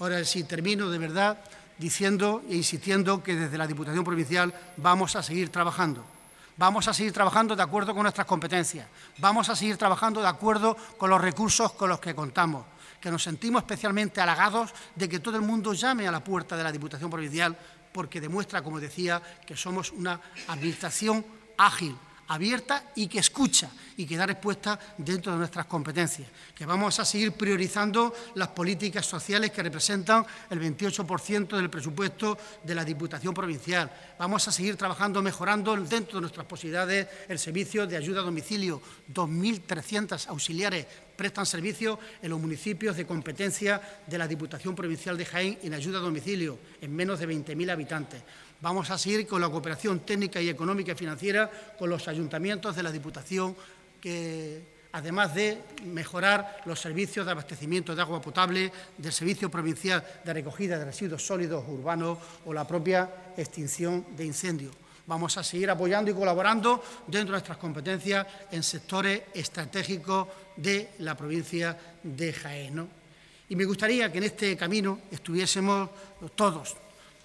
Ahora sí termino de verdad diciendo e insistiendo que desde la Diputación Provincial vamos a seguir trabajando Vamos a seguir trabajando de acuerdo con nuestras competencias, vamos a seguir trabajando de acuerdo con los recursos con los que contamos, que nos sentimos especialmente halagados de que todo el mundo llame a la puerta de la Diputación Provincial porque demuestra, como decía, que somos una administración ágil, abierta y que escucha y que da respuesta dentro de nuestras competencias, que vamos a seguir priorizando las políticas sociales que representan el 28% del presupuesto de la Diputación Provincial. Vamos a seguir trabajando, mejorando dentro de nuestras posibilidades el servicio de ayuda a domicilio, 2.300 auxiliares prestan servicio en los municipios de competencia de la Diputación Provincial de Jaén en ayuda a domicilio, en menos de 20.000 habitantes. Vamos a seguir con la cooperación técnica y económica y financiera con los ayuntamientos de la Diputación que además de mejorar los servicios de abastecimiento de agua potable, del Servicio Provincial de Recogida de Residuos Sólidos Urbanos o la propia extinción de incendios. Vamos a seguir apoyando y colaborando dentro de nuestras competencias en sectores estratégicos de la provincia de Jaén. Y me gustaría que en este camino estuviésemos todos,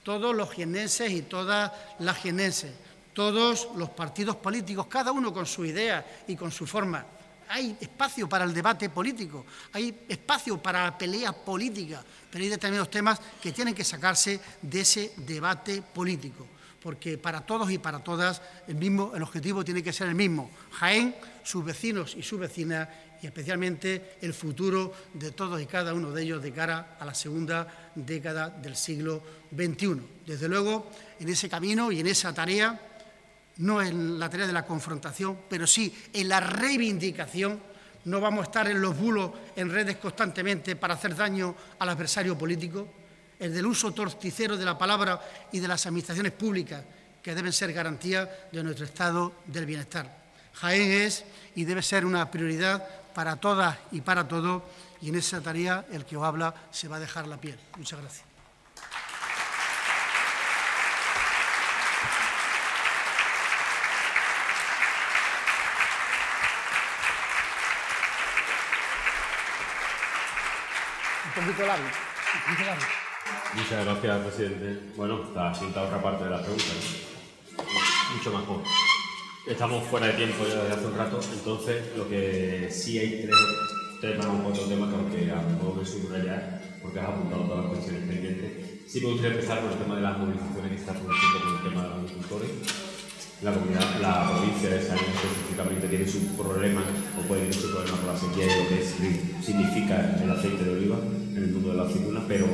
todos los jienenses y todas las jienenses, todos los partidos políticos, cada uno con su idea y con su forma hay espacio para el debate político, hay espacio para la pelea política, pero hay determinados temas que tienen que sacarse de ese debate político, porque para todos y para todas el, mismo, el objetivo tiene que ser el mismo. Jaén, sus vecinos y sus vecinas, y especialmente el futuro de todos y cada uno de ellos de cara a la segunda década del siglo XXI. Desde luego, en ese camino y en esa tarea, no en la tarea de la confrontación, pero sí en la reivindicación. No vamos a estar en los bulos en redes constantemente para hacer daño al adversario político, el del uso torticero de la palabra y de las administraciones públicas, que deben ser garantía de nuestro estado del bienestar. Jaén es y debe ser una prioridad para todas y para todos, y en esa tarea el que os habla se va a dejar la piel. Muchas gracias. Muchas gracias, presidente. Bueno, está asienta otra parte de la pregunta, Mucho mejor. Estamos fuera de tiempo ya desde hace un rato, entonces lo que sí hay tres, temas o cuatro temas que aunque a mejor me subrayar, porque has apuntado todas las cuestiones pendientes. Sí me gustaría empezar con el tema de las movilizaciones que está produciendo con el tema de los agricultores la comunidad, la provincia de San específicamente tiene su problema o puede tener su problema con la sequía y lo que significa el aceite de oliva en el mundo de la aceituna, pero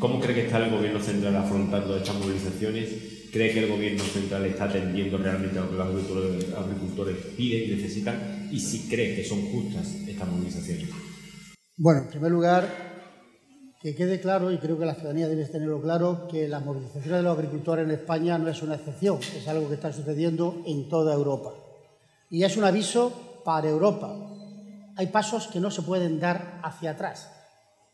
¿cómo cree que está el gobierno central afrontando estas movilizaciones? ¿Cree que el gobierno central está atendiendo realmente a lo que los agricultores, agricultores piden y necesitan? Y si cree que son justas estas movilizaciones. Bueno, en primer lugar, que quede claro, y creo que la ciudadanía debe tenerlo claro, que la movilización de los agricultores en España no es una excepción, es algo que está sucediendo en toda Europa. Y es un aviso para Europa. Hay pasos que no se pueden dar hacia atrás,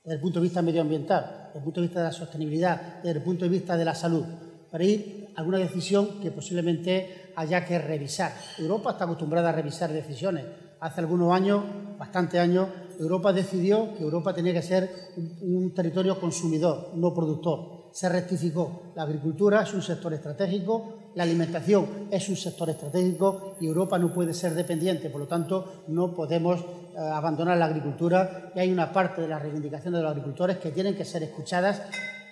desde el punto de vista medioambiental, desde el punto de vista de la sostenibilidad, desde el punto de vista de la salud, para ir alguna decisión que posiblemente haya que revisar. Europa está acostumbrada a revisar decisiones. Hace algunos años, bastantes años, Europa decidió que Europa tenía que ser un, territorio consumidor, no productor. Se rectificó. La agricultura es un sector estratégico, la alimentación es un sector estratégico y Europa no puede ser dependiente. Por lo tanto, no podemos eh, abandonar la agricultura y hay una parte de las reivindicaciones de los agricultores que tienen que ser escuchadas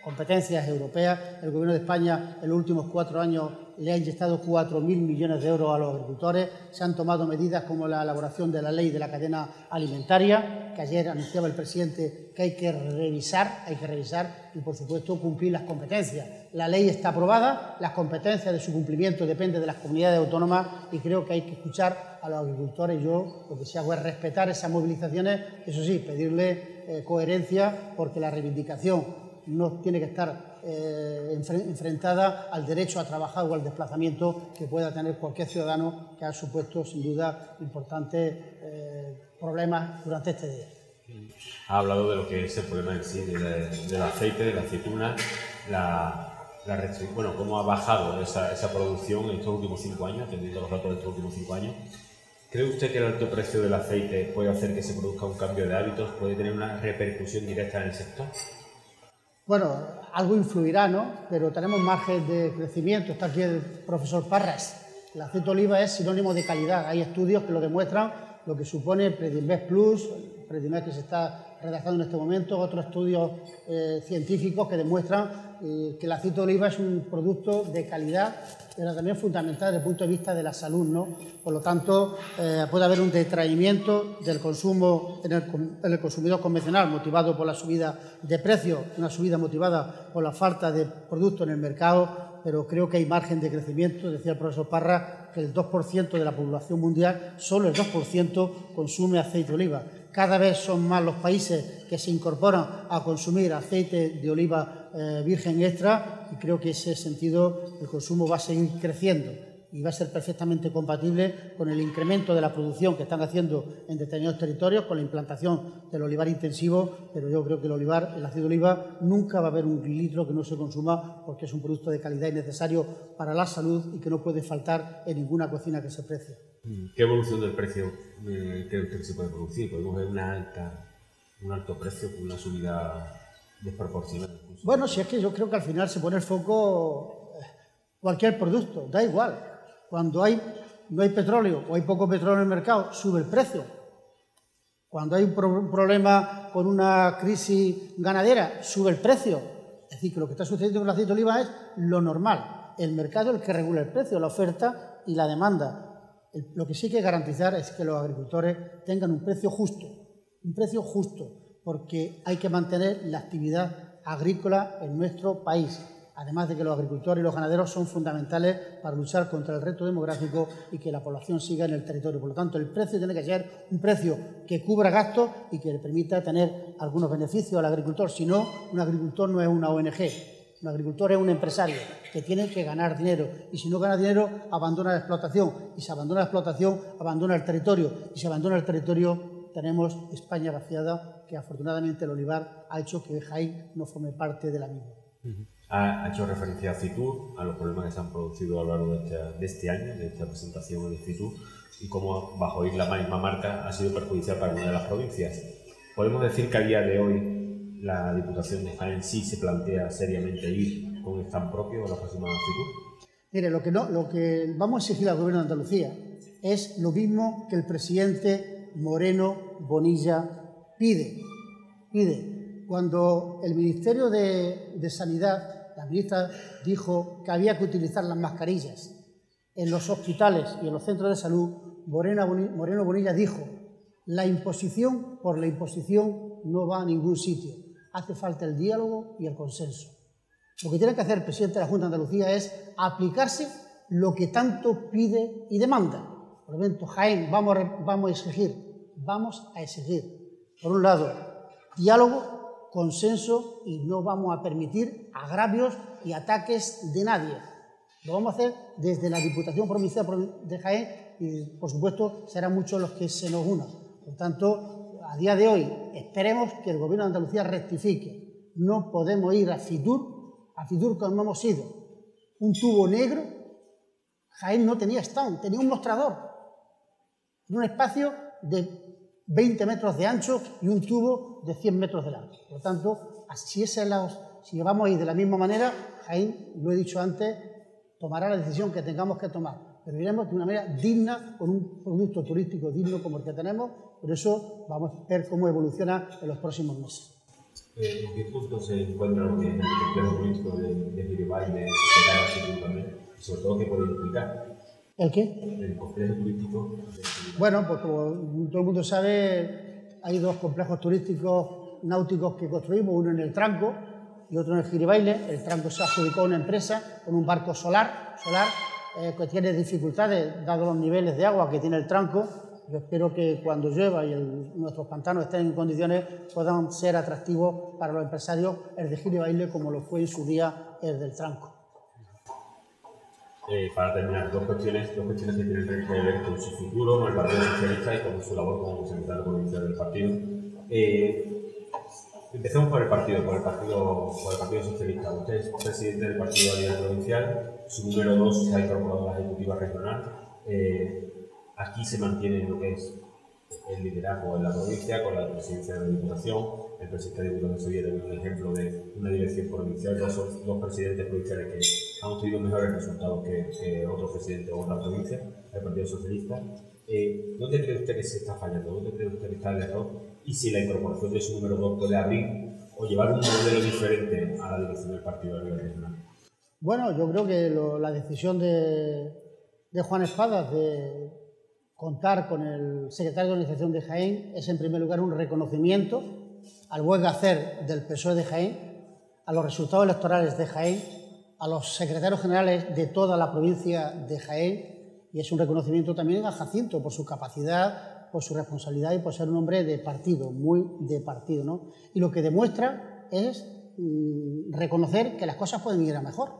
competencias europeas. El Gobierno de España en los últimos cuatro años le ha inyectado 4.000 millones de euros a los agricultores. Se han tomado medidas como la elaboración de la ley de la cadena alimentaria, que ayer anunciaba el presidente que hay que revisar, hay que revisar y, por supuesto, cumplir las competencias. La ley está aprobada, las competencias de su cumplimiento dependen de las comunidades autónomas y creo que hay que escuchar a los agricultores. Yo lo que se hago es respetar esas movilizaciones, eso sí, pedirle eh, coherencia porque la reivindicación no tiene que estar eh, enfrentada al derecho a trabajar o al desplazamiento que pueda tener cualquier ciudadano que ha supuesto, sin duda, importantes eh, problemas durante este día. Ha hablado de lo que es el problema en sí, del aceite, de la aceituna, la, la bueno, cómo ha bajado esa, esa, producción en estos últimos cinco años, atendiendo los datos de estos últimos cinco años. ¿Cree usted que el alto precio del aceite puede hacer que se produzca un cambio de hábitos, puede tener una repercusión directa en el sector? Bueno, algo influirá, ¿no? Pero tenemos margen de crecimiento. Está aquí el profesor Parras. El aceite de oliva es sinónimo de calidad. Hay estudios que lo demuestran, lo que supone Predinvest Plus, Predinvest que se está redactando en este momento, otros estudios eh, científicos que demuestran eh, que el aceite de oliva es un producto de calidad pero también fundamental desde el punto de vista de la salud. ¿no? Por lo tanto, eh, puede haber un detraimiento del consumo en el, consumidor convencional motivado por la subida de precios, una subida motivada por la falta de producto en el mercado, pero creo que hay margen de crecimiento. Decía el profesor Parra que el 2% de la población mundial, solo el 2% consume aceite de oliva. Cada vez son más los países que se incorporan a consumir aceite de oliva eh, virgen extra y creo que ese sentido el consumo va a seguir creciendo y va a ser perfectamente compatible con el incremento de la producción que están haciendo en determinados territorios, con la implantación del olivar intensivo, pero yo creo que el olivar, el ácido de oliva, nunca va a haber un litro que no se consuma porque es un producto de calidad y necesario para la salud y que no puede faltar en ninguna cocina que se precie. ¿Qué evolución del precio eh, cree usted que se puede producir? Podemos ver una alta, un alto precio con una subida desproporcionada. Bueno, si es que yo creo que al final se pone el foco eh, cualquier producto, da igual. Cuando hay, no hay petróleo o hay poco petróleo en el mercado, sube el precio. Cuando hay un, problema con una crisis ganadera, sube el precio. Es decir, que lo que está sucediendo con el aceite de oliva es lo normal. El mercado es el que regula el precio, la oferta y la demanda. lo que sí hay que garantizar es que los agricultores tengan un precio justo, un precio justo, porque hay que mantener la actividad agrícola en nuestro país además de que los agricultores y los ganaderos son fundamentales para luchar contra el reto demográfico y que la población siga en el territorio. Por lo tanto, el precio tiene que ser un precio que cubra gastos y que le permita tener algunos beneficios al agricultor. Si no, un agricultor no es una ONG. Un agricultor es un empresario que tiene que ganar dinero y si no gana dinero abandona la explotación y si abandona la explotación abandona el territorio y si abandona el territorio tenemos España vaciada que afortunadamente el olivar ha hecho que Jaén no forme parte de la misma. Ha, hecho referencia a Fitur, a los problemas que se han producido a lo largo de este, año, de esta presentación de Fitur, y cómo bajo ir la misma marca ha sido perjudicial para una de las provincias. ¿Podemos decir que a día de hoy la Diputación de Jaén sí se plantea seriamente ir con stand propio a la próxima Fitur? Mire, lo que, no, lo que vamos a exigir al Gobierno de Andalucía es lo mismo que el presidente Moreno Bonilla pide. Pide, cuando el Ministerio de, de Sanidad la ministra dijo que había que utilizar las mascarillas en los hospitales y en los centros de salud, Moreno Bonilla dijo, la imposición por la imposición no va a ningún sitio, hace falta el diálogo y el consenso. Lo que tiene que hacer el presidente de la Junta de Andalucía es aplicarse lo que tanto pide y demanda. Por lo tanto, Jaén, vamos a exigir, vamos a exigir, por un lado, diálogo consenso y no vamos a permitir agravios y ataques de nadie. Lo vamos a hacer desde la Diputación Provincial de Jaén y, por supuesto, serán muchos los que se nos unan. Por tanto, a día de hoy esperemos que el Gobierno de Andalucía rectifique. No podemos ir a Fitur, a Fitur como hemos ido. Un tubo negro, Jaén no tenía stand, tenía un mostrador. En un espacio de 20 metros de ancho y un tubo de 100 metros de largo. Por lo tanto, si, ese si vamos a ir de la misma manera, Jaén, lo he dicho antes, tomará la decisión que tengamos que tomar. Pero iremos de una manera digna, con un producto turístico digno como el que tenemos. Por eso vamos a ver cómo evoluciona en los próximos meses. ¿En qué punto se encuentra es el complejo turístico de, de de, de? Y sobre todo, ¿qué puede implicar? ¿El qué? El complejo turístico. Bueno, pues como todo el mundo sabe, hay dos complejos turísticos náuticos que construimos, uno en el Tranco y otro en el Giribaile. El Tranco se adjudicó a una empresa con un barco solar, solar eh, que tiene dificultades, dado los niveles de agua que tiene el Tranco. Yo espero que cuando llueva y nuestros pantanos estén en condiciones puedan ser atractivos para los empresarios el de Giribaile como lo fue en su día el del Tranco. Eh, para terminar, dos cuestiones, dos cuestiones que tienen que ver con su futuro, con el Partido Socialista y con su labor como secretario provincial del partido. Eh, empecemos por el partido, por el partido, por el partido Socialista. Usted es presidente del partido a nivel provincial, su número dos se ha incorporado a la ejecutiva regional. Eh, aquí se mantiene lo que es el liderazgo en la provincia con la presidencia de la Diputación. El presidente de Diputación Sevilla es un ejemplo de una dirección provincial, dos, dos presidentes provinciales que han obtenido mejores resultados que, otros presidentes de otra provincia, el Partido Socialista. Eh, ¿Dónde cree usted que se está fallando? ¿Dónde cree usted que está el error? Y si la incorporación de su número dos puede abrir o llevar un modelo diferente a la dirección del partido a nivel regional. Bueno, yo creo que la decisión de, de Juan Espadas de contar con el secretario de Organización de Jaén es, en primer lugar, un reconocimiento al buen hacer del PSOE de Jaén, a los resultados electorales de Jaén, a los secretarios generales de toda la provincia de Jaén y es un reconocimiento también a Jacinto por su capacidad por su responsabilidad y por ser un hombre de partido, muy de partido. ¿no? Y lo que demuestra es mm, reconocer que las cosas pueden ir a mejor.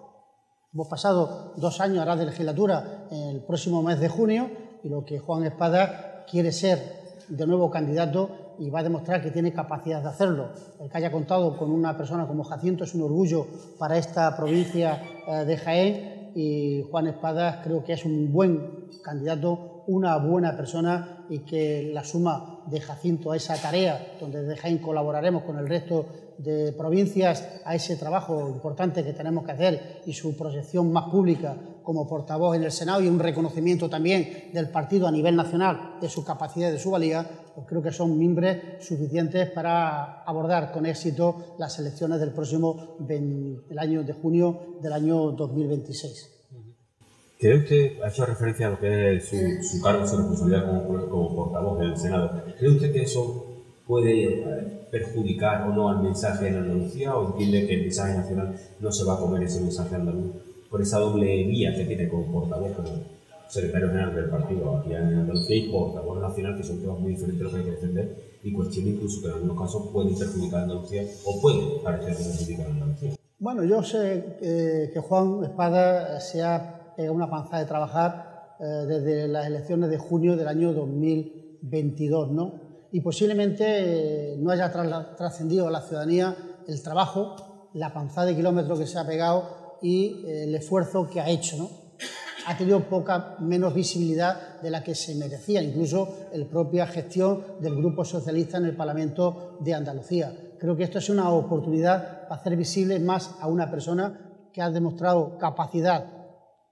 Hemos pasado dos años ahora de legislatura el próximo mes de junio y lo que Juan Espada quiere ser de nuevo candidato y va a demostrar que tiene capacidad de hacerlo. El que haya contado con una persona como Jacinto es un orgullo para esta provincia eh, de Jaén y Juan Espadas creo que es un buen candidato, una buena persona y que la suma de Jacinto a esa tarea, donde de Jaén colaboraremos con el resto de provincias a ese trabajo importante que tenemos que hacer y su proyección más pública como portavoz en el Senado y un reconocimiento también del partido a nivel nacional de su capacidad y de su valía, pues creo que son mimbres suficientes para abordar con éxito las elecciones del próximo del año de junio del año 2026. ¿Cree usted, ha hecho referencia a lo que es su, cargo, su responsabilidad como, como portavoz del Senado, ¿cree usted que eso puede eh, perjudicar o no al mensaje en Andalucía o entiende que el mensaje nacional no se va a comer ese mensaje andaluz? por esa doble vía que tiene como portavoz, como secretario general del partido aquí en Andalucía y portavoz nacional, que son temas muy diferentes los que hay que defender y cuestiones incluso que en algunos casos pueden perjudicar a Andalucía o pueden parecer que perjudican a Andalucía. Bueno, yo sé eh, que Juan Espada se ha pegado una panza de trabajar eh, desde las elecciones de junio del año 2022, ¿no? Y posiblemente eh, no haya trascendido a la ciudadanía el trabajo, la panzada de kilómetros que se ha pegado y eh, el esfuerzo que ha hecho. ¿no? Ha tenido poca menos visibilidad de la que se merecía, incluso la propia gestión del Grupo Socialista en el Parlamento de Andalucía. Creo que esto es una oportunidad para hacer visible más a una persona que ha demostrado capacidad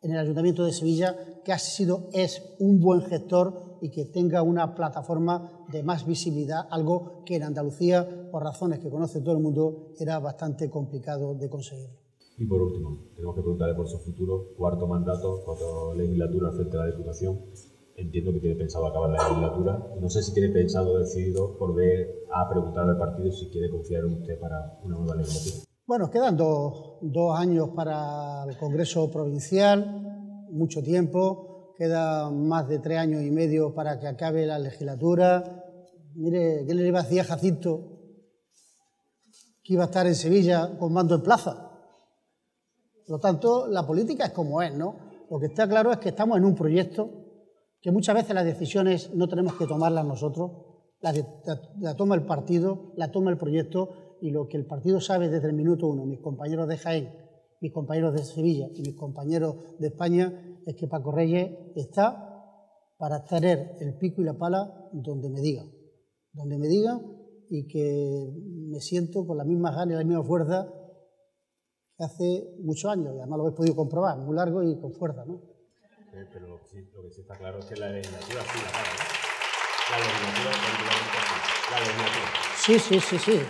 en el Ayuntamiento de Sevilla, que ha sido, es un buen gestor y que tenga una plataforma de más visibilidad, algo que en Andalucía, por razones que conoce todo el mundo, era bastante complicado de conseguir. Y por último, tenemos que preguntarle por su futuro, cuarto mandato, cuarto legislatura frente a la Diputación. Entiendo que tiene pensado acabar la legislatura. No sé si tiene pensado, decidido, por ver a preguntar al partido si quiere confiar en usted para una nueva legislatura. Bueno, quedan dos, dos años para el Congreso Provincial, mucho tiempo. Queda más de tres años y medio para que acabe la legislatura. Mire, ¿qué le iba a decir a Jacinto? Que iba a estar en Sevilla con mando en plaza por lo tanto, la política es como es, ¿no? Lo que está claro es que estamos en un proyecto que muchas veces las decisiones no tenemos que tomarlas nosotros, la, toma el partido, la toma el proyecto y lo que el partido sabe desde el minuto uno, mis compañeros de Jaén, mis compañeros de Sevilla y mis compañeros de España, es que Paco Reyes está para tener el pico y la pala donde me digan, donde me digan y que me siento con la misma ganas y la misma fuerza hace muchos años, y además lo habéis podido comprobar, muy largo y con fuerza, ¿no? Sí, pero lo que, sí, lo que, sí, está claro es que la legislatura sí la paga, La legislatura, la legislatura. Sí, sí, sí, sí.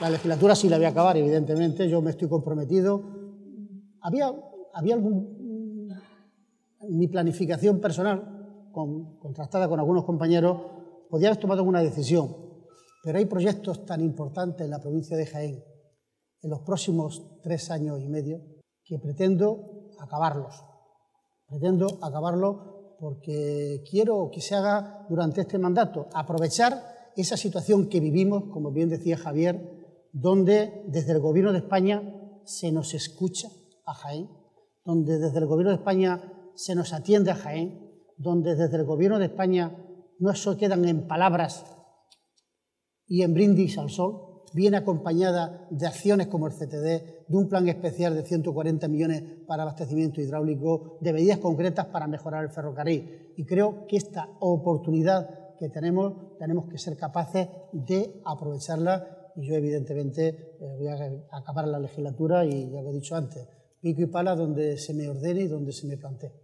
La legislatura sí la voy a acabar, evidentemente, yo me estoy comprometido. Había, había algún... Mi planificación personal, con, contrastada con algunos compañeros, podía haber tomado una decisión, pero hay proyectos tan importantes en la provincia de Jaén en los próximos tres años y medio que pretendo acabarlos. Pretendo acabarlo porque quiero que se haga durante este mandato, aprovechar esa situación que vivimos, como bien decía Javier, donde desde el Gobierno de España se nos escucha a Jaén, donde desde el Gobierno de España se nos atiende a Jaén, donde desde el Gobierno de España no solo quedan en palabras y en brindis al sol, viene acompañada de acciones como el CTD, de un plan especial de 140 millones para abastecimiento hidráulico, de medidas concretas para mejorar el ferrocarril. Y creo que esta oportunidad que tenemos, tenemos que ser capaces de aprovecharla y yo evidentemente eh, voy a acabar la legislatura y ya lo he dicho antes, pico y pala donde se me ordene y donde se me plantee.